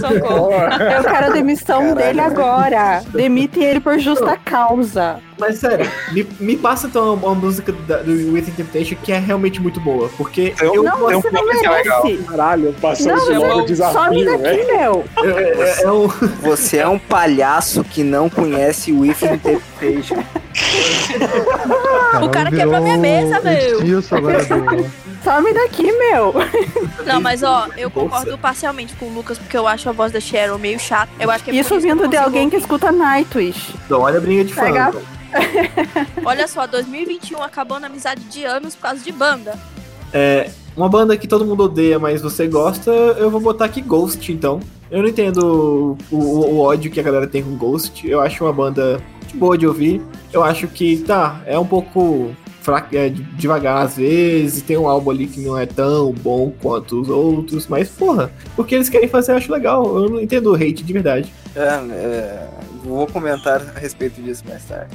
Socorro. Eu quero a demissão Caralho, dele velho. agora. Demitem ele por justa causa. Mas sério, me, me passa então uma, uma música da- do Within Temptation que é realmente muito boa. Porque Eu- eu, Não, um você não é legal. merece. Caralho, passou Não, logo some desafio, daqui, meu. é, é- é um, Você é um palhaço que não conhece o Within Temptation. O cara quebrou minha mesa, meu. Some daqui, meu. Não, mas ó, eu concordo parcialmente com o Lucas, porque eu acho a voz da Cheryl meio chata. Eu acho que é Isso vindo de alguém que escuta Nightwish. Então, olha a briga de fã. Pega- Olha só, 2021 acabando a amizade de anos por causa de banda. É, uma banda que todo mundo odeia, mas você gosta, eu vou botar aqui Ghost, então. Eu não entendo o, o- o ódio que a galera tem com Ghost. Eu acho uma banda de boa de ouvir. Eu acho que, tá, é um pouco fraca, é, devagar às vezes. Tem um álbum ali que não é tão bom quanto os outros. Mas, porra, o que eles querem fazer eu acho legal. Eu não entendo o hate de verdade. É, é, vou comentar a respeito disso mais tarde.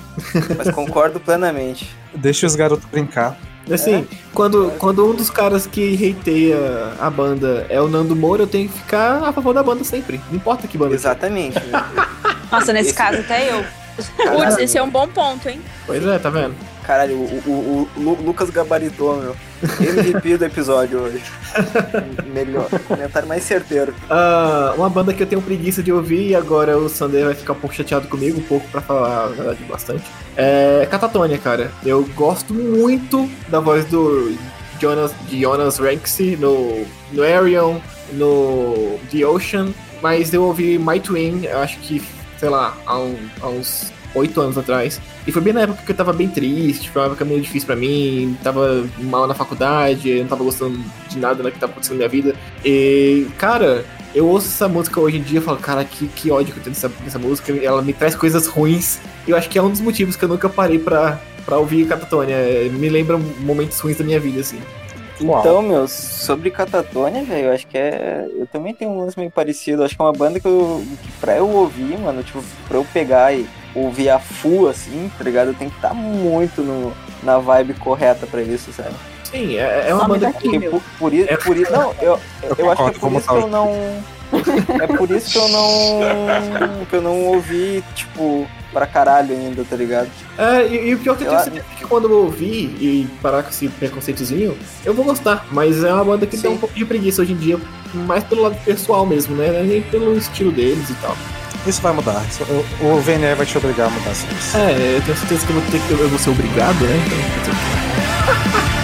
Mas concordo plenamente. Deixa os garotos brincar. Assim, quando, quando um dos caras que hateia a banda é o Nando Moura, eu tenho que ficar a favor da banda sempre. Não importa que banda. Exatamente. Nossa, nesse Esse- caso até eu. Putz, esse é um bom ponto, hein? Pois é, tá vendo? Caralho, o, o- o Lu- Lucas gabaritou, meu. MVP do episódio hoje. Melhor. Comentário mais certeiro. Ah, uma banda que eu tenho preguiça de ouvir e agora o Sander vai ficar um pouco chateado comigo, um pouco pra falar a verdade bastante. É Catatônia, cara. Eu gosto muito da voz do Jonas, de Jonas Ranksy no, no Arion, no The Ocean, mas eu ouvi My Twin, eu acho que, sei lá, há, um- há uns oito anos atrás. E foi bem na época que eu tava bem triste, foi uma época meio difícil pra mim, tava mal na faculdade, não tava gostando de nada né, que tava acontecendo na minha vida. E, cara, eu ouço essa música hoje em dia e falo, cara, que, que ódio que eu tenho dessa, dessa música. Ela me traz coisas ruins. E eu acho que é um dos motivos que eu nunca parei pra, pra ouvir Catatônia. É, Me lembra momentos ruins da minha vida, assim. Uau. Então, meu, sobre Catatônia, velho, eu acho que é. Eu também tenho um lance meio parecido. Eu acho que é uma banda que, eu, que pra eu ouvir, mano, tipo, pra eu pegar e ouvir a full, assim, tá ligado? Eu tenho que estar muito no, na vibe correta pra isso, sabe? Sim, é, é uma banda daqui, que. Por, por isso, É- por isso. Não, eu, eu, Eu acho que é por isso que eu não. É por isso que eu não. que eu não ouvi, tipo, pra caralho ainda, tá ligado? É, e, e o pior que eu Eu- tenho certeza é que quando eu ouvir e parar com esse preconceitozinho, eu vou gostar. Mas é uma banda que tem Sim. um pouco de preguiça hoje em dia, mais pelo lado pessoal mesmo, né? Nem pelo estilo deles e tal. Isso vai mudar. O, o VNE vai te obrigar a mudar isso. É, eu tenho certeza que eu vou, ter que, eu vou ser obrigado, né? Então,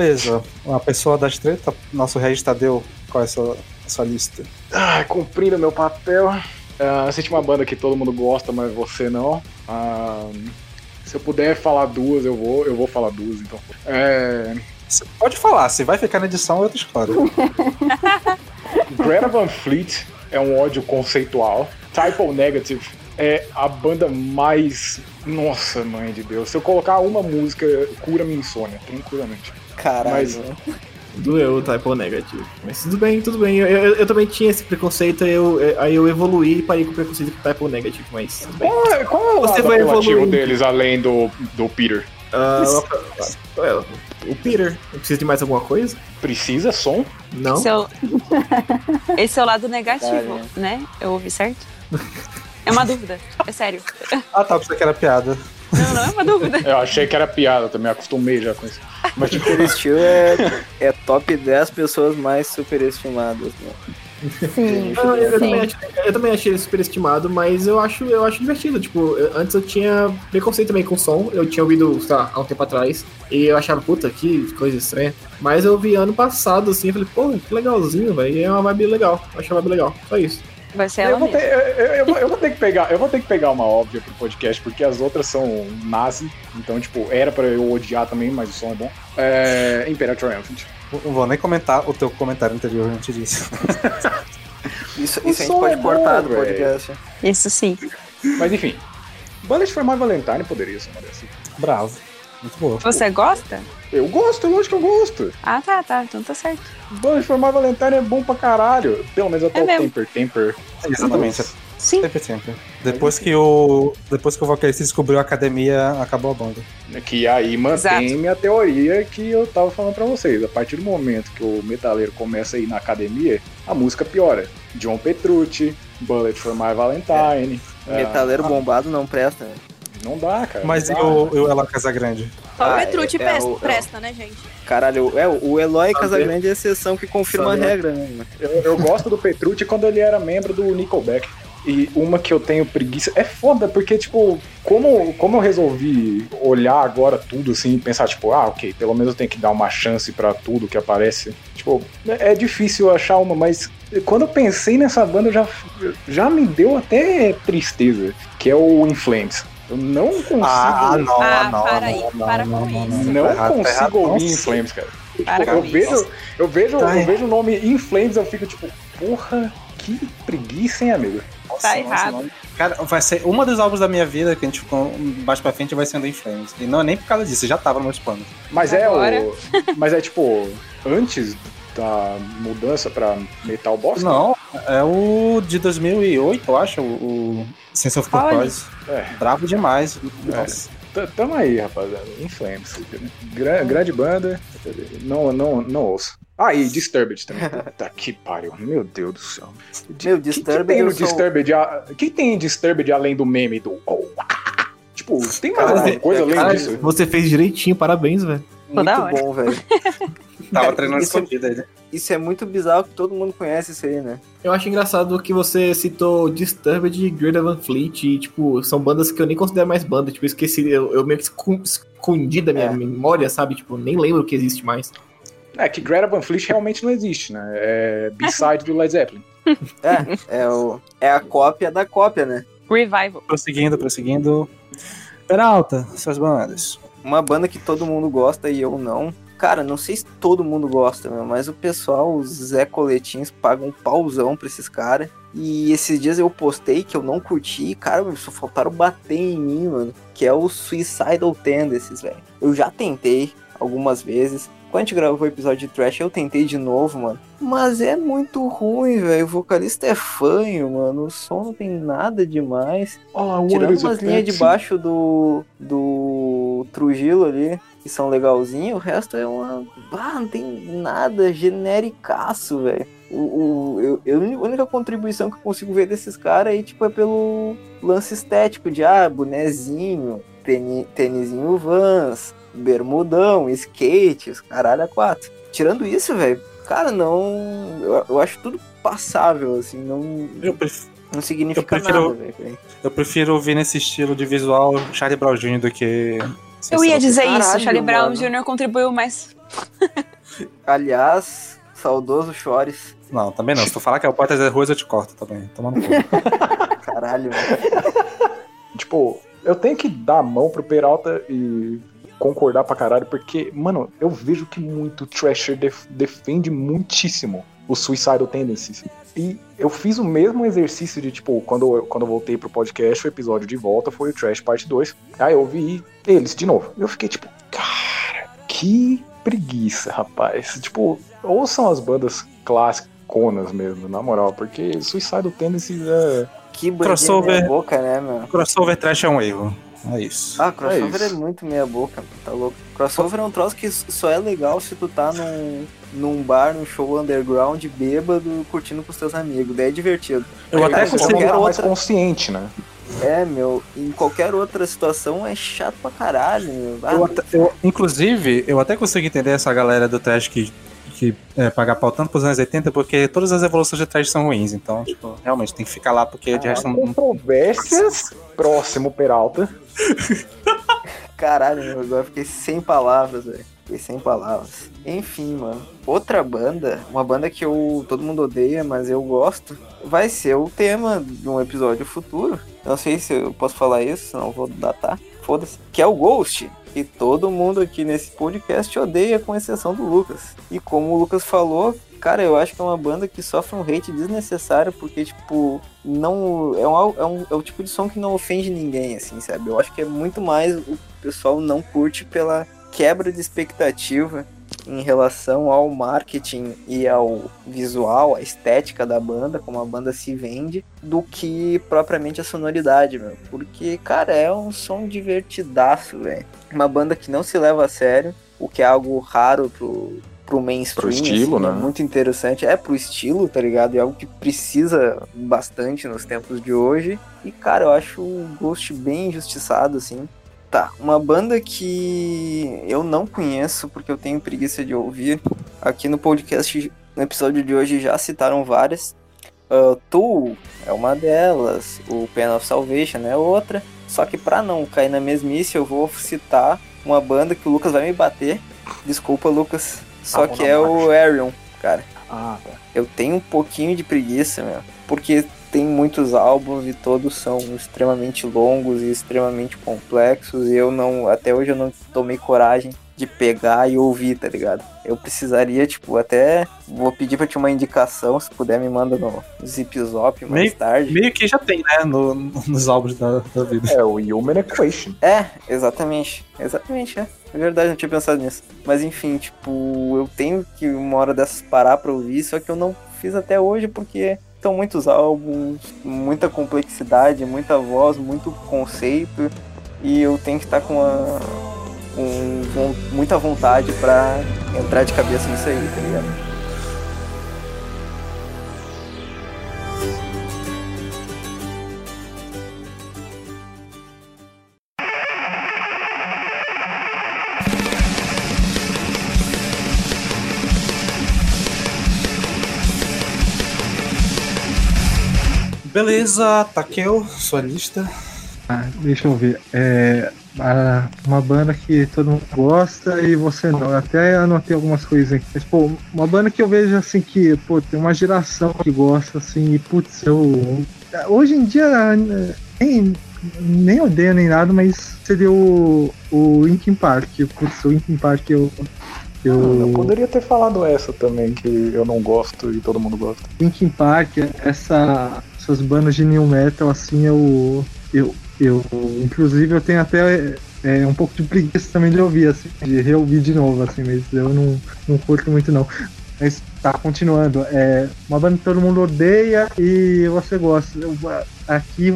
Beleza. Uma pessoa das treta, nosso Regis Tadeu, qual é a sua, a sua lista? Ah, cumprindo meu papel. Ah, cite uma banda que todo mundo gosta, mas você não. Ah, se eu puder falar duas, eu vou, eu vou falar duas, então. É, pode falar, se vai ficar na edição é outra história. Greta Van Fleet é um ódio conceitual. Typo Negative é a banda mais. Nossa, mãe de Deus. Se eu colocar uma música, cura minha insônia, tranquilamente. Caralho. Mas-? Doeu o typo negativo. Mas tudo bem, tudo bem. Eu, eu- eu também tinha esse preconceito, aí eu, aí eu evoluí e parei com o preconceito com typo negativo, mas tudo bem. Qual é, qual é o Você vai evoluindo. deles, além do, do Peter? Well, o Peter, precisa de mais alguma coisa? Precisa som? Não? Seu... Esse é o lado negativo, né? Eu ouvi certo? É uma dúvida, é sério. Ah tá, pensei que era piada. Não, não é uma dúvida. Eu achei que era piada também, acostumei já com isso. Mas tipo, Super Steel é, é top 10 pessoas mais superestimadas, né? Sim. Ah, eu, eu também achei, eu também achei ele superestimado, mas eu acho, eu acho divertido. Tipo, eu- antes eu tinha preconceito também com som. Eu tinha ouvido, sei lá, há um tempo atrás. E eu achava, puta, que coisa estranha. Mas eu vi ano passado, assim, eu falei, pô, que legalzinho, velho. E é uma vibe legal. Eu achei uma vibe legal. Só isso. Vai ser eu ela vou, mesmo. ter, eu, eu- eu vou- eu vou ter que pegar, eu vou ter que pegar uma óbvia pro podcast, porque as outras são nazi. Então, tipo, era pra eu odiar também, mas o som é bom. É. Imperial Triumphant. Não vou nem comentar o teu comentário anterior antes disso. Isso, isso a gente pode é cortar bom, do podcast. Isso sim. Mas enfim. Bullet for My Valentine poderia ser uma dessas. Bravo. Muito boa. Você gosta? Eu gosto, lógico que eu gosto. Ah, tá, tá. Então tá certo. Bullet for My Valentine é bom pra caralho. Pelo menos até É o mesmo. Temper Temper. Exatamente. Sim. Sempre, sempre. Depois que o. Depois que o vocalista descobriu a academia, acabou a banda. Que aí mantém Exato. minha teoria que eu tava falando pra vocês. A partir do momento que o metaleiro começa a ir na academia, a música piora. John Petrucci, Bullet for My Valentine. Ah, Metaleiro bombado não presta. né? Não dá, cara. Mas dá. o, e o Ela Casagrande? Só Ah, o Petrucci é- é presta, o- é o- presta, né, gente? Caralho, é, o Eloy Casagrande é a exceção que confirma Sabe- a regra, né? Eu, eu gosto do Petrucci quando ele era membro do Nickelback. E uma que eu tenho preguiça. É foda, porque, tipo, como, como eu resolvi olhar agora tudo assim e pensar, tipo, ah, ok, pelo menos eu tenho que dar uma chance pra tudo que aparece. Tipo, é é difícil achar uma, mas quando eu pensei nessa banda já, já me deu até tristeza, que é o Inflames. Eu não consigo. Ah, não, Ah, não, para não, aí, não, para não, com não, isso. Não Tá errado, tá consigo ouvir não. Inflames, cara. Para Tipo, eu vejo, isso. eu vejo, Tá eu vejo o nome Inflames, eu fico tipo, porra, que preguiça, hein, amigo? Tá errado. não. Cara, vai ser uma dos álbuns da minha vida que a gente ficou mais pra frente vai ser In Flames. E não é nem por causa disso, já tava no meus planos. Mas Agora? é o. Mas é tipo, antes da mudança pra metal bosta? Não, é o de 2008, eu acho, o, o Sense of. Purpose. É. Bravo demais. Nossa. T- Tamo aí, rapaziada. Inflames. Gra- grande banda. Não, não, não ouço. Ah, e Disturbed também. Puta que pariu. Meu Deus do céu. Meu, O que, que Disturbed tem no eu sou- Disturbed? a- O que tem em Disturbed além do meme do. Oh, ah? tipo, tem mais Cara, alguma coisa além Cara, disso? você fez direitinho, parabéns, velho. Muito da hora. bom, velho. Tava Cara, treinando isso- escondido aí. né? Isso é muito bizarro que todo mundo conhece isso aí, né? Eu acho engraçado que você citou Disturbed e Greta Van Fleet, e, tipo, são bandas que eu nem considero mais banda, tipo, eu esqueci, eu, eu meio que escon- escondi da minha É. memória, sabe? Tipo, nem lembro que existe mais. É que Greta Van Fleet realmente não existe, né? É B-side do Led Zeppelin. É, é, o, é a cópia da cópia, né? Revival. Prosseguindo, prosseguindo. Peralta, suas bandas. Uma banda que todo mundo gosta e eu não. Cara, não sei se todo mundo gosta, meu, mas o pessoal, os Zé Coletins, pagam um pauzão pra esses caras. E esses dias eu postei que eu não curti, cara, só faltaram bater em mim, mano. Que é o Suicidal Tendencies, velho. Eu já tentei algumas vezes. Quando a gente gravou o episódio de Trash, eu tentei de novo, mano. Mas é muito ruim, velho. O vocalista é fanho, mano. O som não tem nada demais. Oh, Tirando umas linhas de baixo do, do Trujillo ali, que são legalzinho, o resto é uma. Ah, não tem nada genericaço, velho. O, o, eu, a única contribuição que eu consigo ver desses caras aí, tipo, é pelo lance estético de, ah, bonezinho, teni, tênisinho Vans, bermudão, skate, os caralho a quatro. Tirando isso, velho, cara, não. Eu, eu acho tudo passável, assim, não, Eu, pref- não significa Eu prefiro- nada, velho. eu prefiro ouvir nesse estilo de visual Charlie Brown Jr. do que. Eu ia dizer isso, Caralho, Charlie Brown mano. Jr. contribuiu mais. Aliás, saudoso Chores. Não, também não. Se tu falar que é o Portas das Ruas, eu te corto também. Toma no cu. Caralho, mano. Tipo, eu tenho que dar a mão pro Peralta e concordar pra caralho, porque, mano, eu vejo que muito Thrasher def- defende muitíssimo o Suicidal Tendencies. E eu fiz o mesmo exercício de, tipo, quando eu, quando eu voltei pro podcast, o episódio de volta foi o Trash Parte 2. Aí eu ouvi eles de novo. Eu fiquei tipo, cara, que preguiça, rapaz. Tipo, ouçam as bandas clássiconas mesmo, na moral, porque Suicidal Tendencies é. Que Crossover. boca, né, meu? Crossover trash é um erro. É isso. Ah, crossover É é, isso. muito meia boca, tá louco. Crossover é um troço que só é legal se tu tá num, num bar, num show underground, bêbado, curtindo com os teus amigos. Daí é divertido. Eu até é consigo. mais outra- consciente, né? É, meu, em qualquer outra situação é chato pra caralho, meu. Ah, Eu até- eu- inclusive, eu até consigo entender essa galera do trash que, que é, paga pau tanto pros anos 80, porque todas as evoluções de trash são ruins. Então, tipo, realmente tem que ficar lá, porque de resto não. Controvérsias. Próximo, Peralta. Caralho, meu, agora fiquei sem palavras, velho. Fiquei sem palavras. Enfim, mano. Outra banda, uma banda que eu todo mundo odeia, mas eu gosto, vai ser o tema de um episódio futuro. Não sei se eu posso falar isso, eu vou datar. Foda-se. Que é o Ghost. Que todo mundo aqui nesse podcast odeia, com exceção do Lucas. E como o Lucas falou, cara, eu acho que é uma banda que sofre um hate desnecessário, porque, tipo, não. É, um, é, um, é o tipo de som que não ofende ninguém, assim, sabe? Eu acho que é muito mais o pessoal não curte pela quebra de expectativa em relação ao marketing e ao visual, a estética da banda, como a banda se vende, do que propriamente a sonoridade, meu. Porque, cara, é um som divertidaço, velho. Uma banda que não se leva a sério, o que é algo raro pro, pro mainstream. Pro estilo, assim, né? É muito interessante. É pro estilo, tá ligado? É algo que precisa bastante nos tempos de hoje. E, cara, eu acho o Ghost bem injustiçado, assim. Tá, uma banda que eu não conheço porque eu tenho preguiça de ouvir. Aqui no podcast, no episódio de hoje, já citaram várias. Uh, Tool é uma delas, o Pen of Salvation é outra. Só que pra não cair na mesmice, eu vou citar uma banda que o Lucas vai me bater. Desculpa, Lucas. Só Ah, que é o Arion, cara. Ah, tá. Eu tenho um pouquinho de preguiça, meu. Porque tem muitos álbuns e todos são extremamente longos e extremamente complexos. E eu não. Até hoje eu não tomei coragem de pegar e ouvir, tá ligado? Eu precisaria, tipo, até. Vou pedir pra te uma indicação, se puder, me manda no Zip Zop mais Meio- tarde. Meio que já tem, né? no- nos álbuns da, da vida. É o Human Equation. É, exatamente. Exatamente, é. É verdade, não tinha pensado nisso. Mas enfim, tipo, eu tenho que uma hora dessas parar pra ouvir, só que eu não fiz até hoje porque são muitos álbuns, muita complexidade, muita voz, muito conceito. E eu tenho que estar com, uma, com, muita vontade pra entrar de cabeça nisso aí, tá ligado? Beleza, Takeo, sua lista. Ah, deixa eu ver. É, uma banda que todo mundo gosta e você não. Eu Até anotei algumas coisas aqui. Mas, pô, uma banda que eu vejo assim que, pô, tem uma geração que gosta, assim, e putz, eu. Hoje em dia nem, nem odeio nem nada, mas seria o, o Linkin Park. Putz, o Linkin Park eu. Eu Eu, poderia ter falado essa também, que eu não gosto e todo mundo gosta. Linkin Park, essa, essas bandas de new metal, assim, eu, eu, eu inclusive eu tenho até é, um pouco de preguiça também de ouvir, assim, de reouvir de novo, assim, mas eu não, não curto muito não. Mas tá, continuando, é uma banda que todo mundo odeia e você gosta. Eu, aqui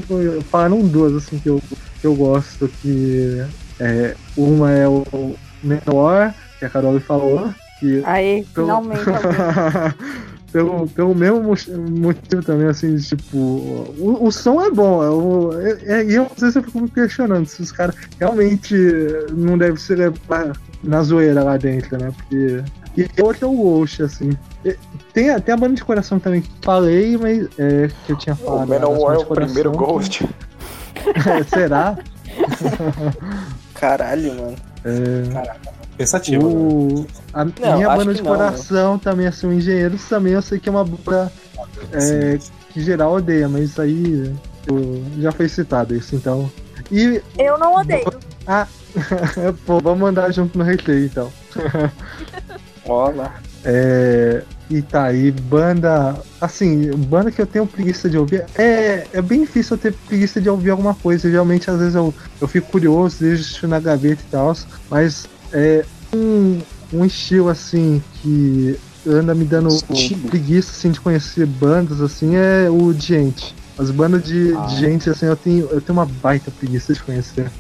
falaram duas, assim, que eu, que eu gosto, que é, uma é o Menor, que a Carol falou, que Aí, Pelo- finalmente. pelo, pelo mesmo mo- motivo também, assim, de, tipo, o, o som é bom, é o- é- é- e eu, às vezes eu fico me questionando se os caras realmente não devem ser levar na zoeira lá dentro, né? Porque. E outro é o Ghost, assim. Tem até a banda de coração também que falei, mas é, que eu tinha falado. O Manowar né, é o de primeiro coração. Ghost. Será? Caralho, mano. Pensativo. O, a Não, minha banda de não, né? coração também, assim, o Engenheiros também eu sei que é uma banda é, que geral odeia, mas isso aí eu- já foi citado isso, então. E, Eu não odeio. pô, vamos andar junto no recreio, então. Ó lá. É, e tá, e banda. Assim, banda que eu tenho preguiça de ouvir. É, é bem difícil eu ter preguiça de ouvir alguma coisa. Geralmente, às vezes, eu, eu fico curioso, deixo na gaveta e tal. Mas é um, um estilo assim que anda me dando Estilo? preguiça assim, de conhecer bandas assim é o de gente. As bandas de, Ah. de gente, assim, eu tenho, eu tenho uma baita preguiça de conhecer.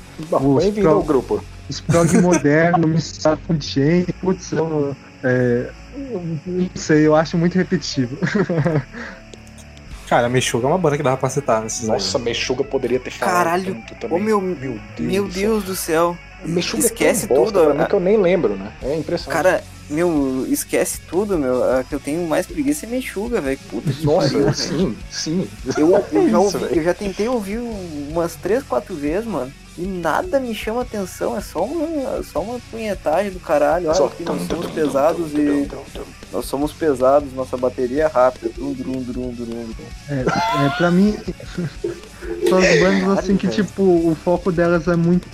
Bem-vindo ao grupo. Os prog moderno, misturado com gente, putz, eu, é, eu não sei, eu acho muito repetitivo. Cara, Meshuga é uma banda que dava pra citar nesses Nossa, Meshuga poderia ter falado Caralho, tanto também. Meu, meu Deus. meu do céu. Deus do céu. Meshuga esquece é bosta tudo, mim a- que eu nem lembro, né? É impressionante. Cara, meu, esquece tudo, meu. A que eu tenho mais preguiça é Mexuga, velho. Puta que pariu, Nossa, sim, sim. Eu, eu, já Isso, ouvi- eu já tentei ouvir umas três, quatro vezes, mano. E nada me chama atenção. É só uma, só uma punhetagem do caralho. Olha que nós somos pesados e. Nós somos pesados, nossa bateria é rápida. Drum, drum, drum, drum, drum. É, é, pra mim, são as bandas assim que, tipo, o foco delas é muito,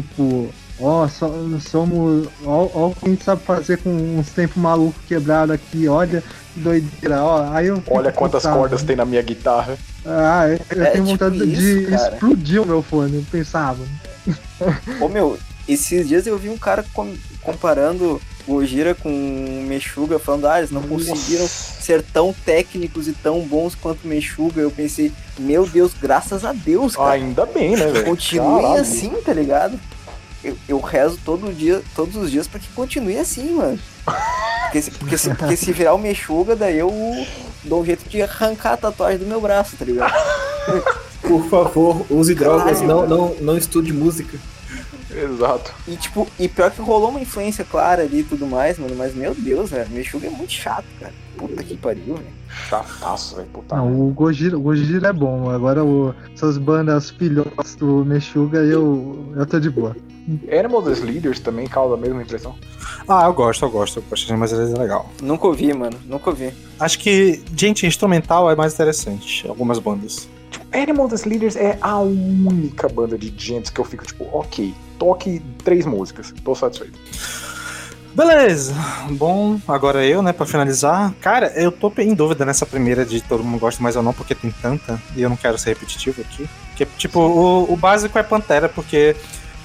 tipo, ó, só, somos, ó, ó o que a gente sabe fazer com uns tempos malucos quebrados aqui, olha que doideira, ó, aí eu Olha quantas putada. cordas tem na minha guitarra. Ah, eu, eu É, tenho tipo vontade de isso, cara. explodir o meu fone, eu pensava. Ô meu, esses dias eu vi um cara com- comparando o Ojira com o Mexuga, falando, ah, eles não conseguiram ser tão técnicos e tão bons quanto o Mexuga. Eu pensei, meu Deus, graças a Deus, cara. Ainda bem, né, velho? Continuem Caralho. assim, tá ligado? Eu, eu rezo todo dia, todos os dias pra que continue assim, mano. Porque se, porque se, porque se virar o Mexuga, daí eu dou um jeito de arrancar a tatuagem do meu braço, tá ligado? Por favor, use drogas, Caralho. não, não, não estude música. Exato. E tipo, e pior que rolou uma influência clara ali e tudo mais, mano. Mas meu Deus, velho, Meshuga é muito chato, cara. Puta que pariu, velho. Chataço, velho. Puta Não, o Gojira, o Gojira é bom. Agora o, essas bandas filhotas do Meshuga eu, eu tô de boa. Animal as Leaders também causa a mesma impressão. Ah, eu gosto, eu gosto. Eu gosto, mas ele é legal. Nunca ouvi, mano. Nunca ouvi. Acho que, gente, instrumental é mais interessante. Algumas bandas. Animal as Leaders é a única banda de gentes que eu fico tipo, ok, toque três músicas, tô satisfeito. Beleza. Bom, agora eu, né, pra finalizar. Cara, eu tô em dúvida nessa primeira de todo mundo gosta mais ou não, porque tem tanta, e eu não quero ser repetitivo aqui. Porque, tipo, o, o básico é Pantera, porque.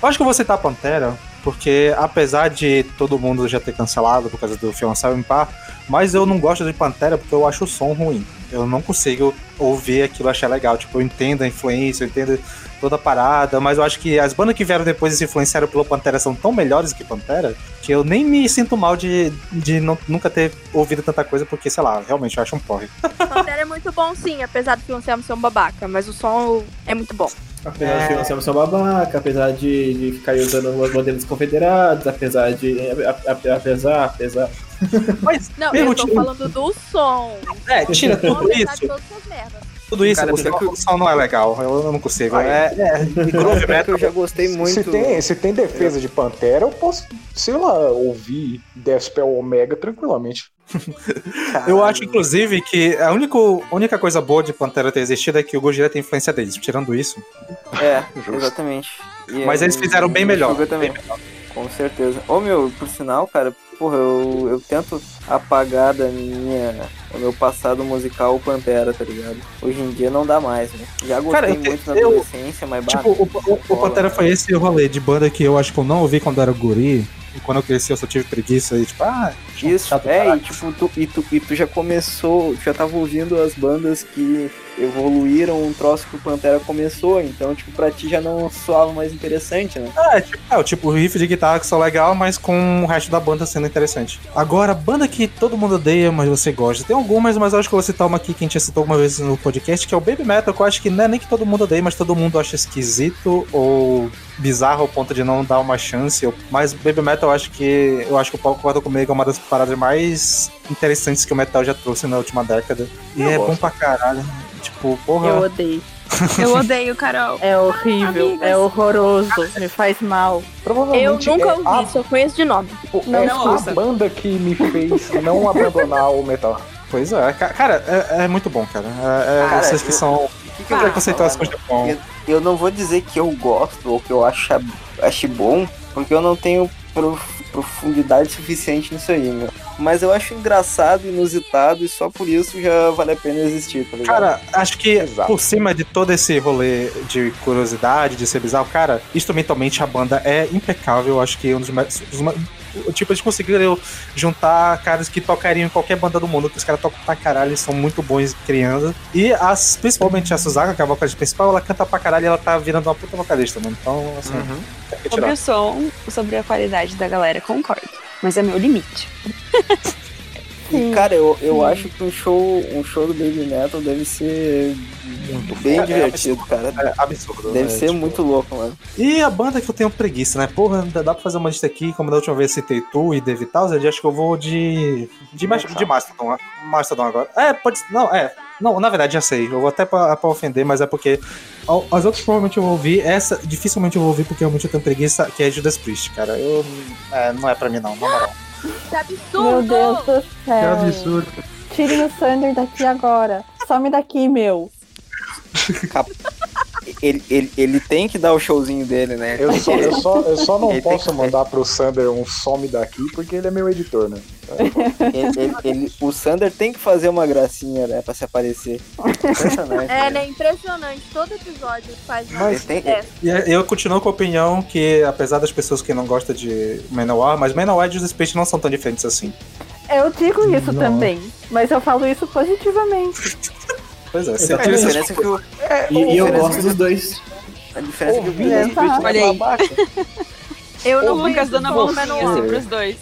Eu acho que eu vou citar Pantera, porque apesar de todo mundo já ter cancelado por causa do filme Silent Par, mas eu não gosto de Pantera porque eu acho o som ruim. Eu não consigo ouvir aquilo achar legal. Tipo, eu entendo a influência, eu entendo toda a parada, mas eu acho que as bandas que vieram depois e se influenciaram pelo Pantera são tão melhores que Pantera que eu nem me sinto mal de, de não- nunca ter ouvido tanta coisa, porque, sei lá, realmente eu acho um porre. Pantera é muito bom, sim, apesar do Fiancé ser um babaca, mas o som é muito bom. Apesar de financiar o seu babaca, apesar de, de ficar usando as bandeiras confederadas, apesar de. a- a- Apesar, apesar. Mas, Não, eu tô falando do som. É, tira tudo de isso. todas essas merdas. Tudo isso, Cara, som não é legal. Eu, não consigo. Ai. É, é, groove que eu já gostei muito. Se tem, se tem defesa de Pantera, eu posso, sei lá, ouvir Deathspell Omega tranquilamente. Eu acho, inclusive, que a única, única coisa boa de Pantera ter existido é que o Gojira tem influência deles. Tirando isso, É, exatamente. E Mas aí, eles fizeram bem o melhor. Meshuggah também. Com certeza. Ô meu, por sinal, cara, porra, eu, eu tento apagar da minha. O meu passado musical o Pantera, tá ligado? Hoje em dia não dá mais, né? Já gostei Cara, eu- muito na eu- adolescência, mas Tipo, o, o- o Pantera cara. foi esse rolê de banda que eu acho que eu não ouvi quando era guri. E quando eu cresci eu só tive preguiça e tipo, ah, Isso, chato é, e tipo, tu, e, tu, e tu já começou, já tava ouvindo as bandas que evoluíram um troço que o Pantera começou, então, tipo, pra ti já não soava mais interessante, né? É, tipo, é, o tipo riff de guitarra que são legal, mas com o resto da banda sendo interessante. Agora, banda que todo mundo odeia, mas você gosta. Tem algumas, mas eu acho que eu vou citar uma aqui que a gente já citou alguma vez no podcast, que é o Baby Metal, que eu acho que não é nem que todo mundo odeia, mas todo mundo acha esquisito ou bizarro ao ponto de não dar uma chance. Mas Baby Metal eu acho que. Eu acho que o Paulo concorda comigo, é uma das paradas mais interessantes que o metal já trouxe na última década. E Eu é gosto. bom pra caralho. Tipo, porra. Eu odeio. Eu odeio, Carol. É horrível, Amigas. é horroroso, me faz mal. Eu nunca é ouvi, só conheço de nome. a, tipo, Não, é não a banda que me fez não abandonar o metal. Pois é, ca- cara, é, é muito bom, cara. É, é Cara, essas que eu- são O que, falar, com o? Japão. Eu, eu não vou dizer que eu gosto ou que eu acho, acho bom, porque eu não tenho prof- profundidade suficiente nisso aí, meu. Mas eu acho engraçado, inusitado, e só por isso já vale a pena existir, tá ligado? Cara, acho que Exato. por cima de todo esse rolê de curiosidade, de ser bizarro, cara, instrumentalmente a banda é impecável. Acho que um dos mais. dos Tipo, eles conseguiram juntar caras que tocariam em qualquer banda do mundo, que os caras tocam pra caralho, eles são muito bons criando. E as, principalmente a Suzaka, que é a vocalista principal, ela canta pra caralho e ela tá virando uma puta vocalista, mano. Então, assim, que Sobre o som, sobre a qualidade da galera, concordo. Mas é meu limite. E, cara, eu, eu acho que um show, um show do Baby Metal deve ser bem É, é divertido, cara. É absurdo. Deve né? ser Tipo, muito louco, mano. E a banda que eu tenho preguiça, né? Porra, dá dá pra fazer uma lista aqui, como da última vez citei Tu e David Townsend, acho que eu vou de. De, Mas- de Mastodon. Mastodon agora. É, pode ser. Não, é. Não, na verdade já sei. Eu vou até pra, pra ofender, mas é porque. As outras provavelmente eu vou ouvir. Essa dificilmente eu vou ouvir porque realmente eu tenho preguiça, que é Judas Priest, cara. Eu. É, não é pra mim não, na moral. Que absurdo! Meu Deus do Que céu. absurdo. Tirem o Sander daqui agora. Some daqui, meu. Ele, ele, ele tem que dar o showzinho dele, né? Eu só, eu só, eu só não Ele posso que- mandar pro Sander um some daqui porque ele é meu editor, né? Ele- ele- ele- o Sander tem que fazer uma gracinha, né? Pra se aparecer. Impressionante. É, né? né? Impressionante. Todo episódio faz uma Ele tem-. E eu continuo com a opinião que, apesar das pessoas que não gostam de Manowar, mas Manowar e Judas Priest não são tão diferentes assim. Eu digo isso Não. também, mas eu falo isso positivamente. Pois é, você A tira essas diferença é que o, E, e eu gosto dos dois. a diferença é que o essa- Priest é Olha aí. babaca. Eu não Lucas dando a mãozinha assim pros dois.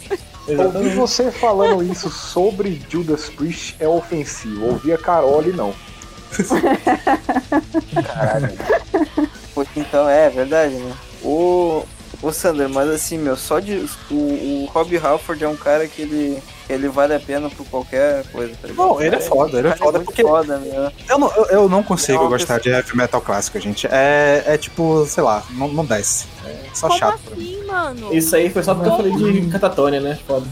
Ouvir você falando isso sobre Judas Priest é ofensivo. Ouvir a Carole, não. Caralho. Pois então, é verdade, né? O. Ô Sander, mas assim, meu, só de. O, o Rob Halford é um cara que ele. Ele vale a pena por qualquer coisa, tá ligado? Não, ele é foda, ele é foda muito porque foda, meu. eu não, eu, eu não consigo Não, gostar de heavy metal clássico, gente. É, é tipo, sei lá, não, não desce. É só Como chato. pra mim. assim, mano? Isso aí foi só porque eu falei de catatônia, né? Foda.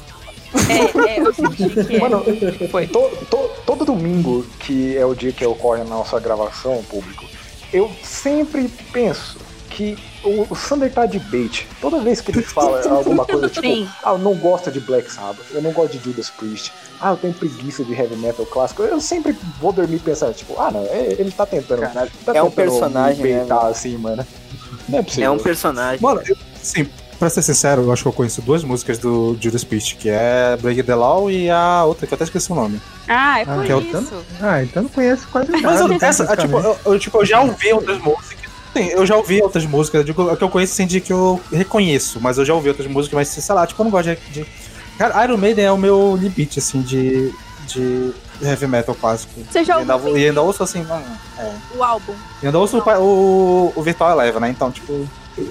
É, é, eu senti que é. Mano, Foi. to- to- todo domingo, que é o dia que ocorre a nossa gravação, público, eu sempre penso que o, o Sander tá de bait. Toda vez que ele fala alguma coisa, tipo, Sim. ah, eu não gosto de Black Sabbath, eu não gosto de Judas Priest, ah, eu tenho preguiça de heavy metal clássico, eu sempre vou dormir pensando, tipo, ah, não, é- ele tá tentando. Caralho, tá é um tentando personagem, me né, baitar mano? assim, mano. Não é possível. É um personagem. Mano, eu, assim, pra ser sincero, eu acho que eu conheço duas músicas do Judas Priest, que é Break the Law e a outra, que eu até esqueci o nome. Ah, é por que é o isso. Ah, então não conheço quase nada. Mas eu, essa, tipo, praticamente. eu, eu, tipo, eu já ouvi outras músicas. Sim, eu já ouvi outras músicas. Digo, que eu conheço assim de que eu reconheço, mas eu já ouvi outras músicas, mas sei lá, tipo, eu não gosto de. de... Cara, Iron Maiden é o meu limite, assim, de. de heavy metal clássico. Você já E ainda, ouviu e ainda ouço assim, mano. É. o álbum? E ainda ouço o, o, o Virtual Eleven, né? Então, tipo.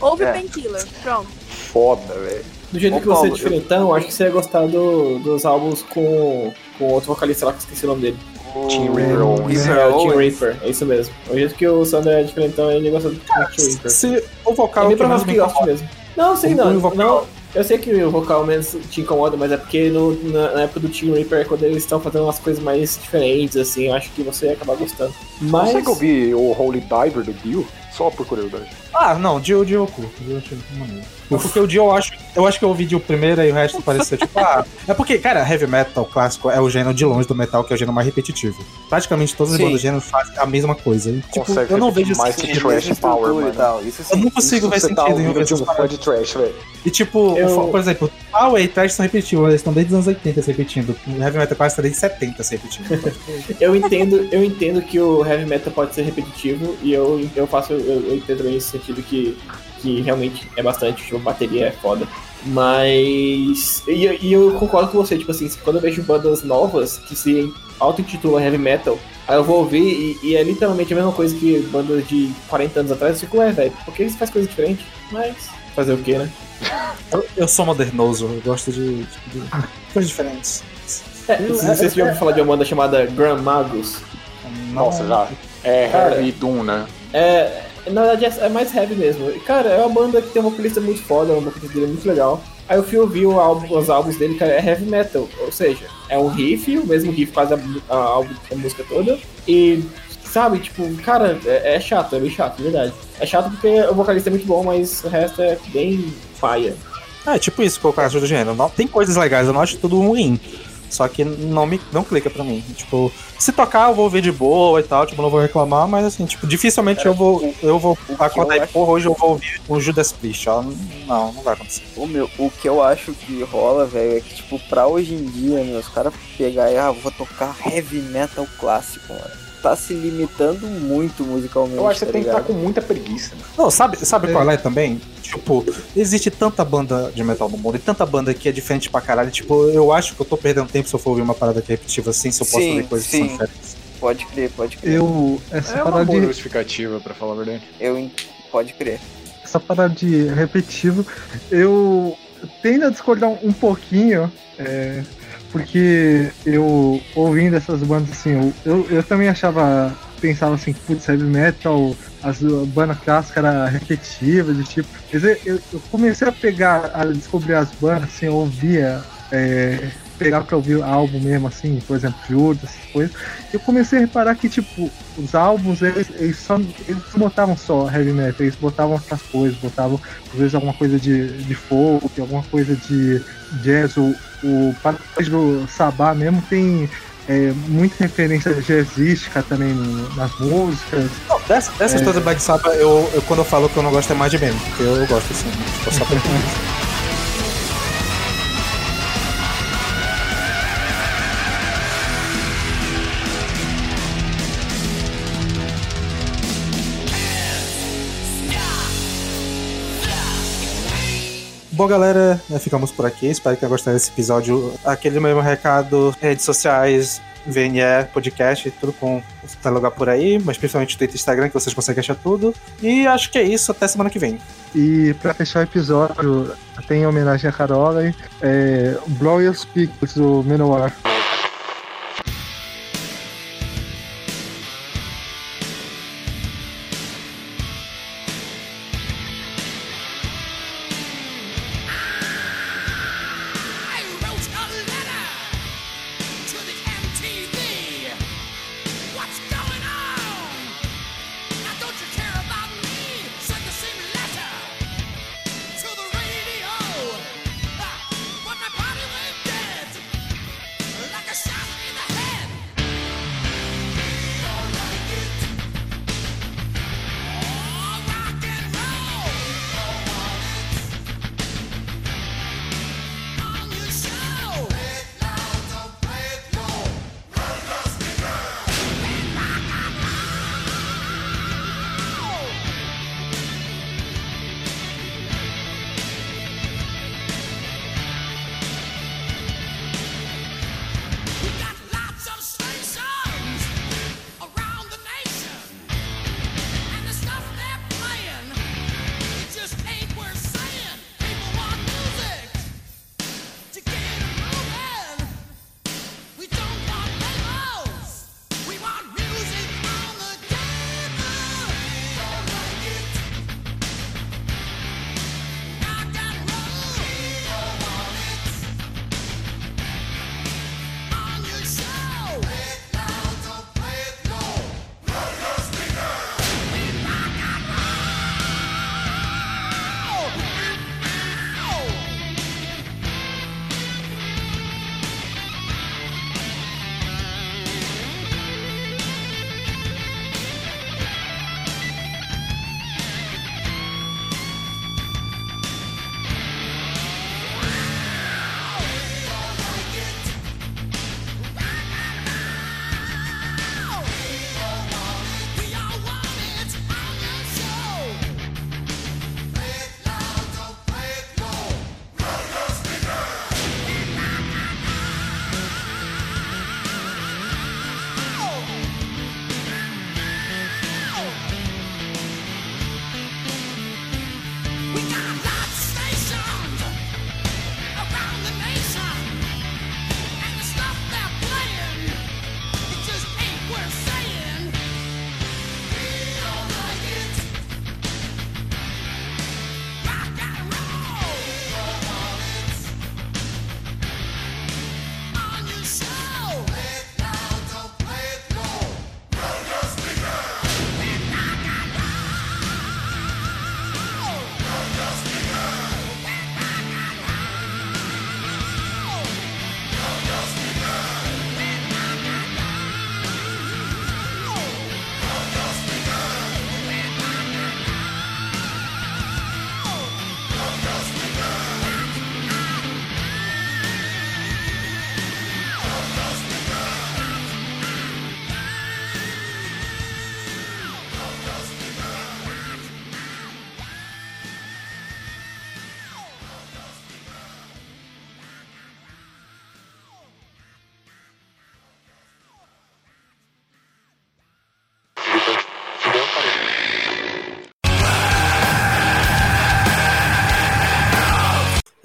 Ouve É. Painkiller, pronto. Foda, velho. Do jeito Ô, que você é diferentão, eu acho que você ia gostar do- dos álbuns com, com outro vocalista lá que eu esqueci o nome dele. Tim Reaper Owens. É, o Owens. Reaper, é isso mesmo. O jeito que o Sander é diferentão, ele gosta do Tim Reaper. Se o vocal É é bem o que mais provável me que goste incomoda. mesmo. Não, sei não. não. Eu sei que o vocal menos te incomoda, mas é porque no- na, na época do Team Reaper é quando eles estão fazendo umas coisas mais diferentes, assim, eu acho que você ia acabar gostando. Mas. Você que eu vi o Holy Diver do Dio? Só por curiosidade. Ah, não, o Dio, o Dio. O Dio eu achei maneiro. Porque o Dio eu acho. Eu acho que eu ouvi Dio primeiro e o resto pareceu tipo, ah. É porque, cara, heavy metal clássico é o gênero de longe do metal, que é o gênero mais repetitivo. Praticamente todas as bandas do gênero fazem a mesma coisa. E, tipo, Consegue eu não vejo mais sentido. que trash power, mano. e tal. Isso Eu sim. não consigo ver tá sentido em ouvir de um fã de trash, velho. E tipo, Eu- por exemplo, Power e Trash estão repetitivos, eles estão desde os anos 80 se repetindo. O Heavy Metal quase está desde 70 se repetindo. Tipo, Eu entendo, eu entendo que o heavy metal pode ser repetitivo e eu, eu faço, eu, eu entendo nesse sentido que, que realmente é bastante, tipo, bateria é foda. Mas. E, eu- e eu concordo com você, tipo assim, quando eu vejo bandas novas que se auto-intitulam heavy metal, aí eu vou ouvir e, e é literalmente a mesma coisa que bandas de 40 anos atrás, eu fico, ué, velho, por que eles fazem coisa diferente? Mas. Fazer o quê, né? eu, eu sou modernoso, eu gosto de, tipo, de coisas diferentes. É, não sei se já ouviu falar de uma banda chamada Grand Magus. Nossa, já. É. Heavy Doom, né? É, na verdade é, é mais heavy mesmo. E, Cara, é uma banda que tem um vocalista muito foda, um vocalista dele muito legal. Aí eu fui ouvir o álbum, os álbuns dele, cara, é heavy metal. Ou seja, é um riff, o mesmo riff quase a, a, a música toda. E, sabe, tipo, cara, é, é chato, é bem chato, de verdade. É chato porque o vocalista é muito bom, mas o resto é bem paia. É, tipo isso que eu acho do gênero. Não, tem coisas legais, eu não acho tudo ruim. Só que não me não clica pra mim. Tipo, se tocar eu vou ouvir de boa e tal, tipo, não vou reclamar, mas assim, tipo, dificilmente eu vou eu vou acordar e porra, hoje eu vou ouvir o Judas Priest, ó. Não, não vai acontecer. O, meu, o que eu acho que rola, velho, é que, tipo, pra hoje em dia, meu, os caras pegar e, ah, vou tocar heavy metal clássico, mano. Tá se limitando muito musicalmente. Eu acho que tá você tem que estar ligado? com muita preguiça. né? Não, sabe, sabe qual é também? Tipo, existe tanta banda de metal no mundo e tanta banda que é diferente pra caralho. Tipo, eu acho que eu tô perdendo tempo se eu for ouvir uma parada que é repetitiva assim, se eu posso Sim, ver coisas que sim. são diferentes. Pode crer, pode crer. Eu. Essa É uma parada boa de. justificativa, pra falar a verdade. Eu, pode crer. essa parada de repetitivo, eu tendo a discordar um pouquinho, é, porque eu, ouvindo essas bandas assim, eu, eu, eu também achava, pensava assim, putz, heavy metal, as bandas clássicas era repetitiva, de tipo. Eu, eu- comecei a pegar, a descobrir as bandas, assim, eu ouvia. é, pegar pra ouvir álbum mesmo, assim, por exemplo, Judas, essas coisas, eu comecei a reparar que, tipo, os álbuns, eles, eles, só, eles botavam só heavy metal, eles botavam outras coisas, botavam, às vezes, alguma coisa de, de folk, alguma coisa de jazz, o, o do Sabá mesmo tem é, muita referência jazzística também no- nas músicas. Não, dessa, dessa É. do Bad Sabbath, eu, eu, quando eu falo que eu não gosto é mais de menos, porque eu gosto assim, tipo, só pra Bom, galera, né, ficamos por aqui. Espero que tenham gostado desse episódio. Aquele mesmo recado, redes sociais, VNE, podcast, tudo com tá lugar por aí, mas principalmente Twitter e Instagram, que vocês conseguem achar tudo. E acho que é isso, até semana que vem. E pra fechar o episódio, tem homenagem a Carola, é, Blow Speakers do Menor.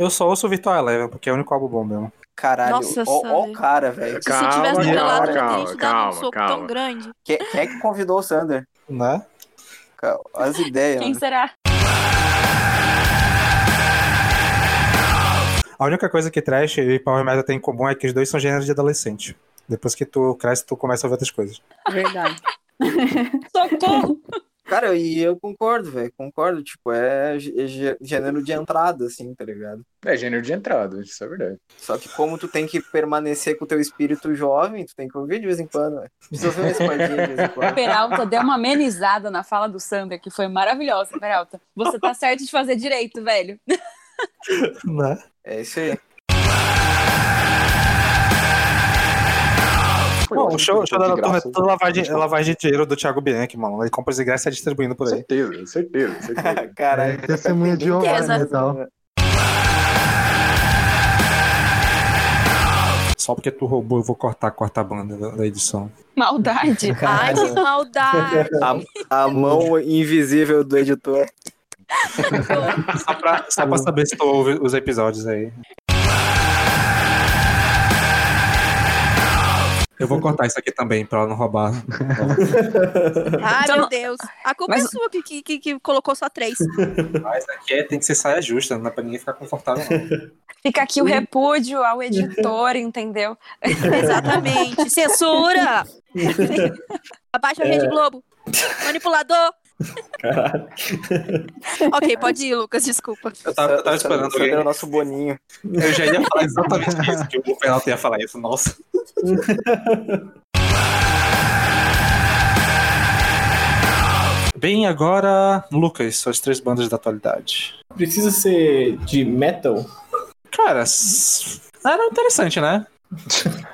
Eu só ouço o Virtual Eleven, porque é o único álbum bom mesmo. Caralho, Nossa, ó, ó o cara, velho. Se você tivesse Calma, calma, te dado um calma, soco calma. tão grande. Quem, quem é que convidou o Sander? Né? As ideias. Quem mano. será? A única coisa que Trash e Power Metal tem em comum é que os dois são gêneros de adolescente. Depois que tu cresce, tu começa a ver outras coisas. Verdade. Socorro! Cara, e eu concordo, velho. Concordo. Tipo, é gê- gê- gênero de entrada, assim, tá ligado? É gênero de entrada, isso é verdade. Só que como tu tem que permanecer com o teu espírito jovem, tu tem que ouvir de vez em quando, velho. Precisa ouvir uma espadinha de vez em quando. Peralta deu uma amenizada na fala do Sander, que foi maravilhosa, Peralta. Você tá certo de fazer direito, velho. Né? É isso aí. Foi Bom, o show, show da Noturna é toda lavagem, lavagem de dinheiro do Thiago Bianchi, mano. Ele compra os ingressos e é distribuindo por aí. Certeza, certeza, certeza. Caralho. É, testemunha de honra né, tal. Só porque tu roubou, eu vou cortar, a quarta banda da, da edição. Maldade. Ai, que maldade. A, a mão invisível do editor. só, pra, só pra saber se tu ouve os episódios aí. Eu vou cortar isso aqui também pra ela não roubar. Ai, Então meu Deus. A culpa Mas- é sua que, que, que, que colocou só três. Mas aqui é- tem que ser saia justa, não é pra ninguém ficar confortável, não. Fica aqui o repúdio ao editor, entendeu? Exatamente. Censura! Abaixa a Rede Globo. Manipulador. Caralho. ok, pode ir, Lucas, desculpa. Eu tava, eu tava esperando o nosso boninho? Eu já ia falar exatamente isso, que o Fernando ia falar isso. Nossa. Bem, agora, Lucas, suas três bandas da atualidade. Precisa ser de metal? Cara, era interessante, né?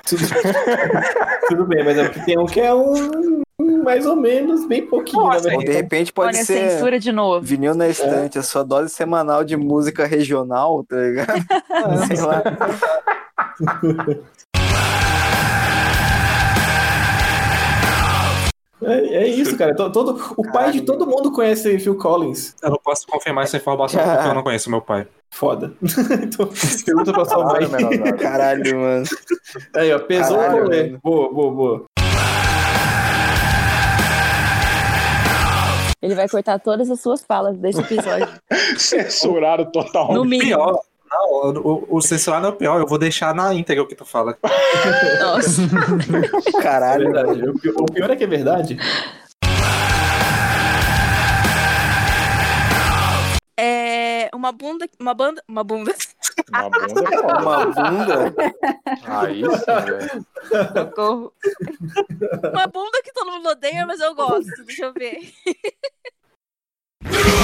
Tudo, tudo bem, mas é porque tem um que é um mais ou menos, bem pouquinho, Nossa, né, Ou de repente pode Olha, ser censura de novo. vinil na estante, a sua dose semanal de música regional, tá ligado? Sei lá. É, é isso, cara. To- Todo, o pai de todo mundo conhece Phil Collins. Eu não posso confirmar essa informação porque eu não conheço meu pai. Foda. então, pergunta pra sua mãe. Caralho, mano. Aí, ó, pesou Caralho, o rolê. Boa, boa, boa. Ele vai cortar todas as suas falas desse episódio. Censuraram totalmente. No mínimo. Pior. Não, o, o censurar não é o pior, eu vou deixar na íntegra o que tu fala. Nossa. É Caralho, verdade. Pi- o pior é que é verdade. É uma bunda. Uma banda. Uma bunda. Uma bunda é foda. Uma bunda? Aí sim, Uma bunda que todo mundo odeia, mas eu gosto. Deixa eu ver.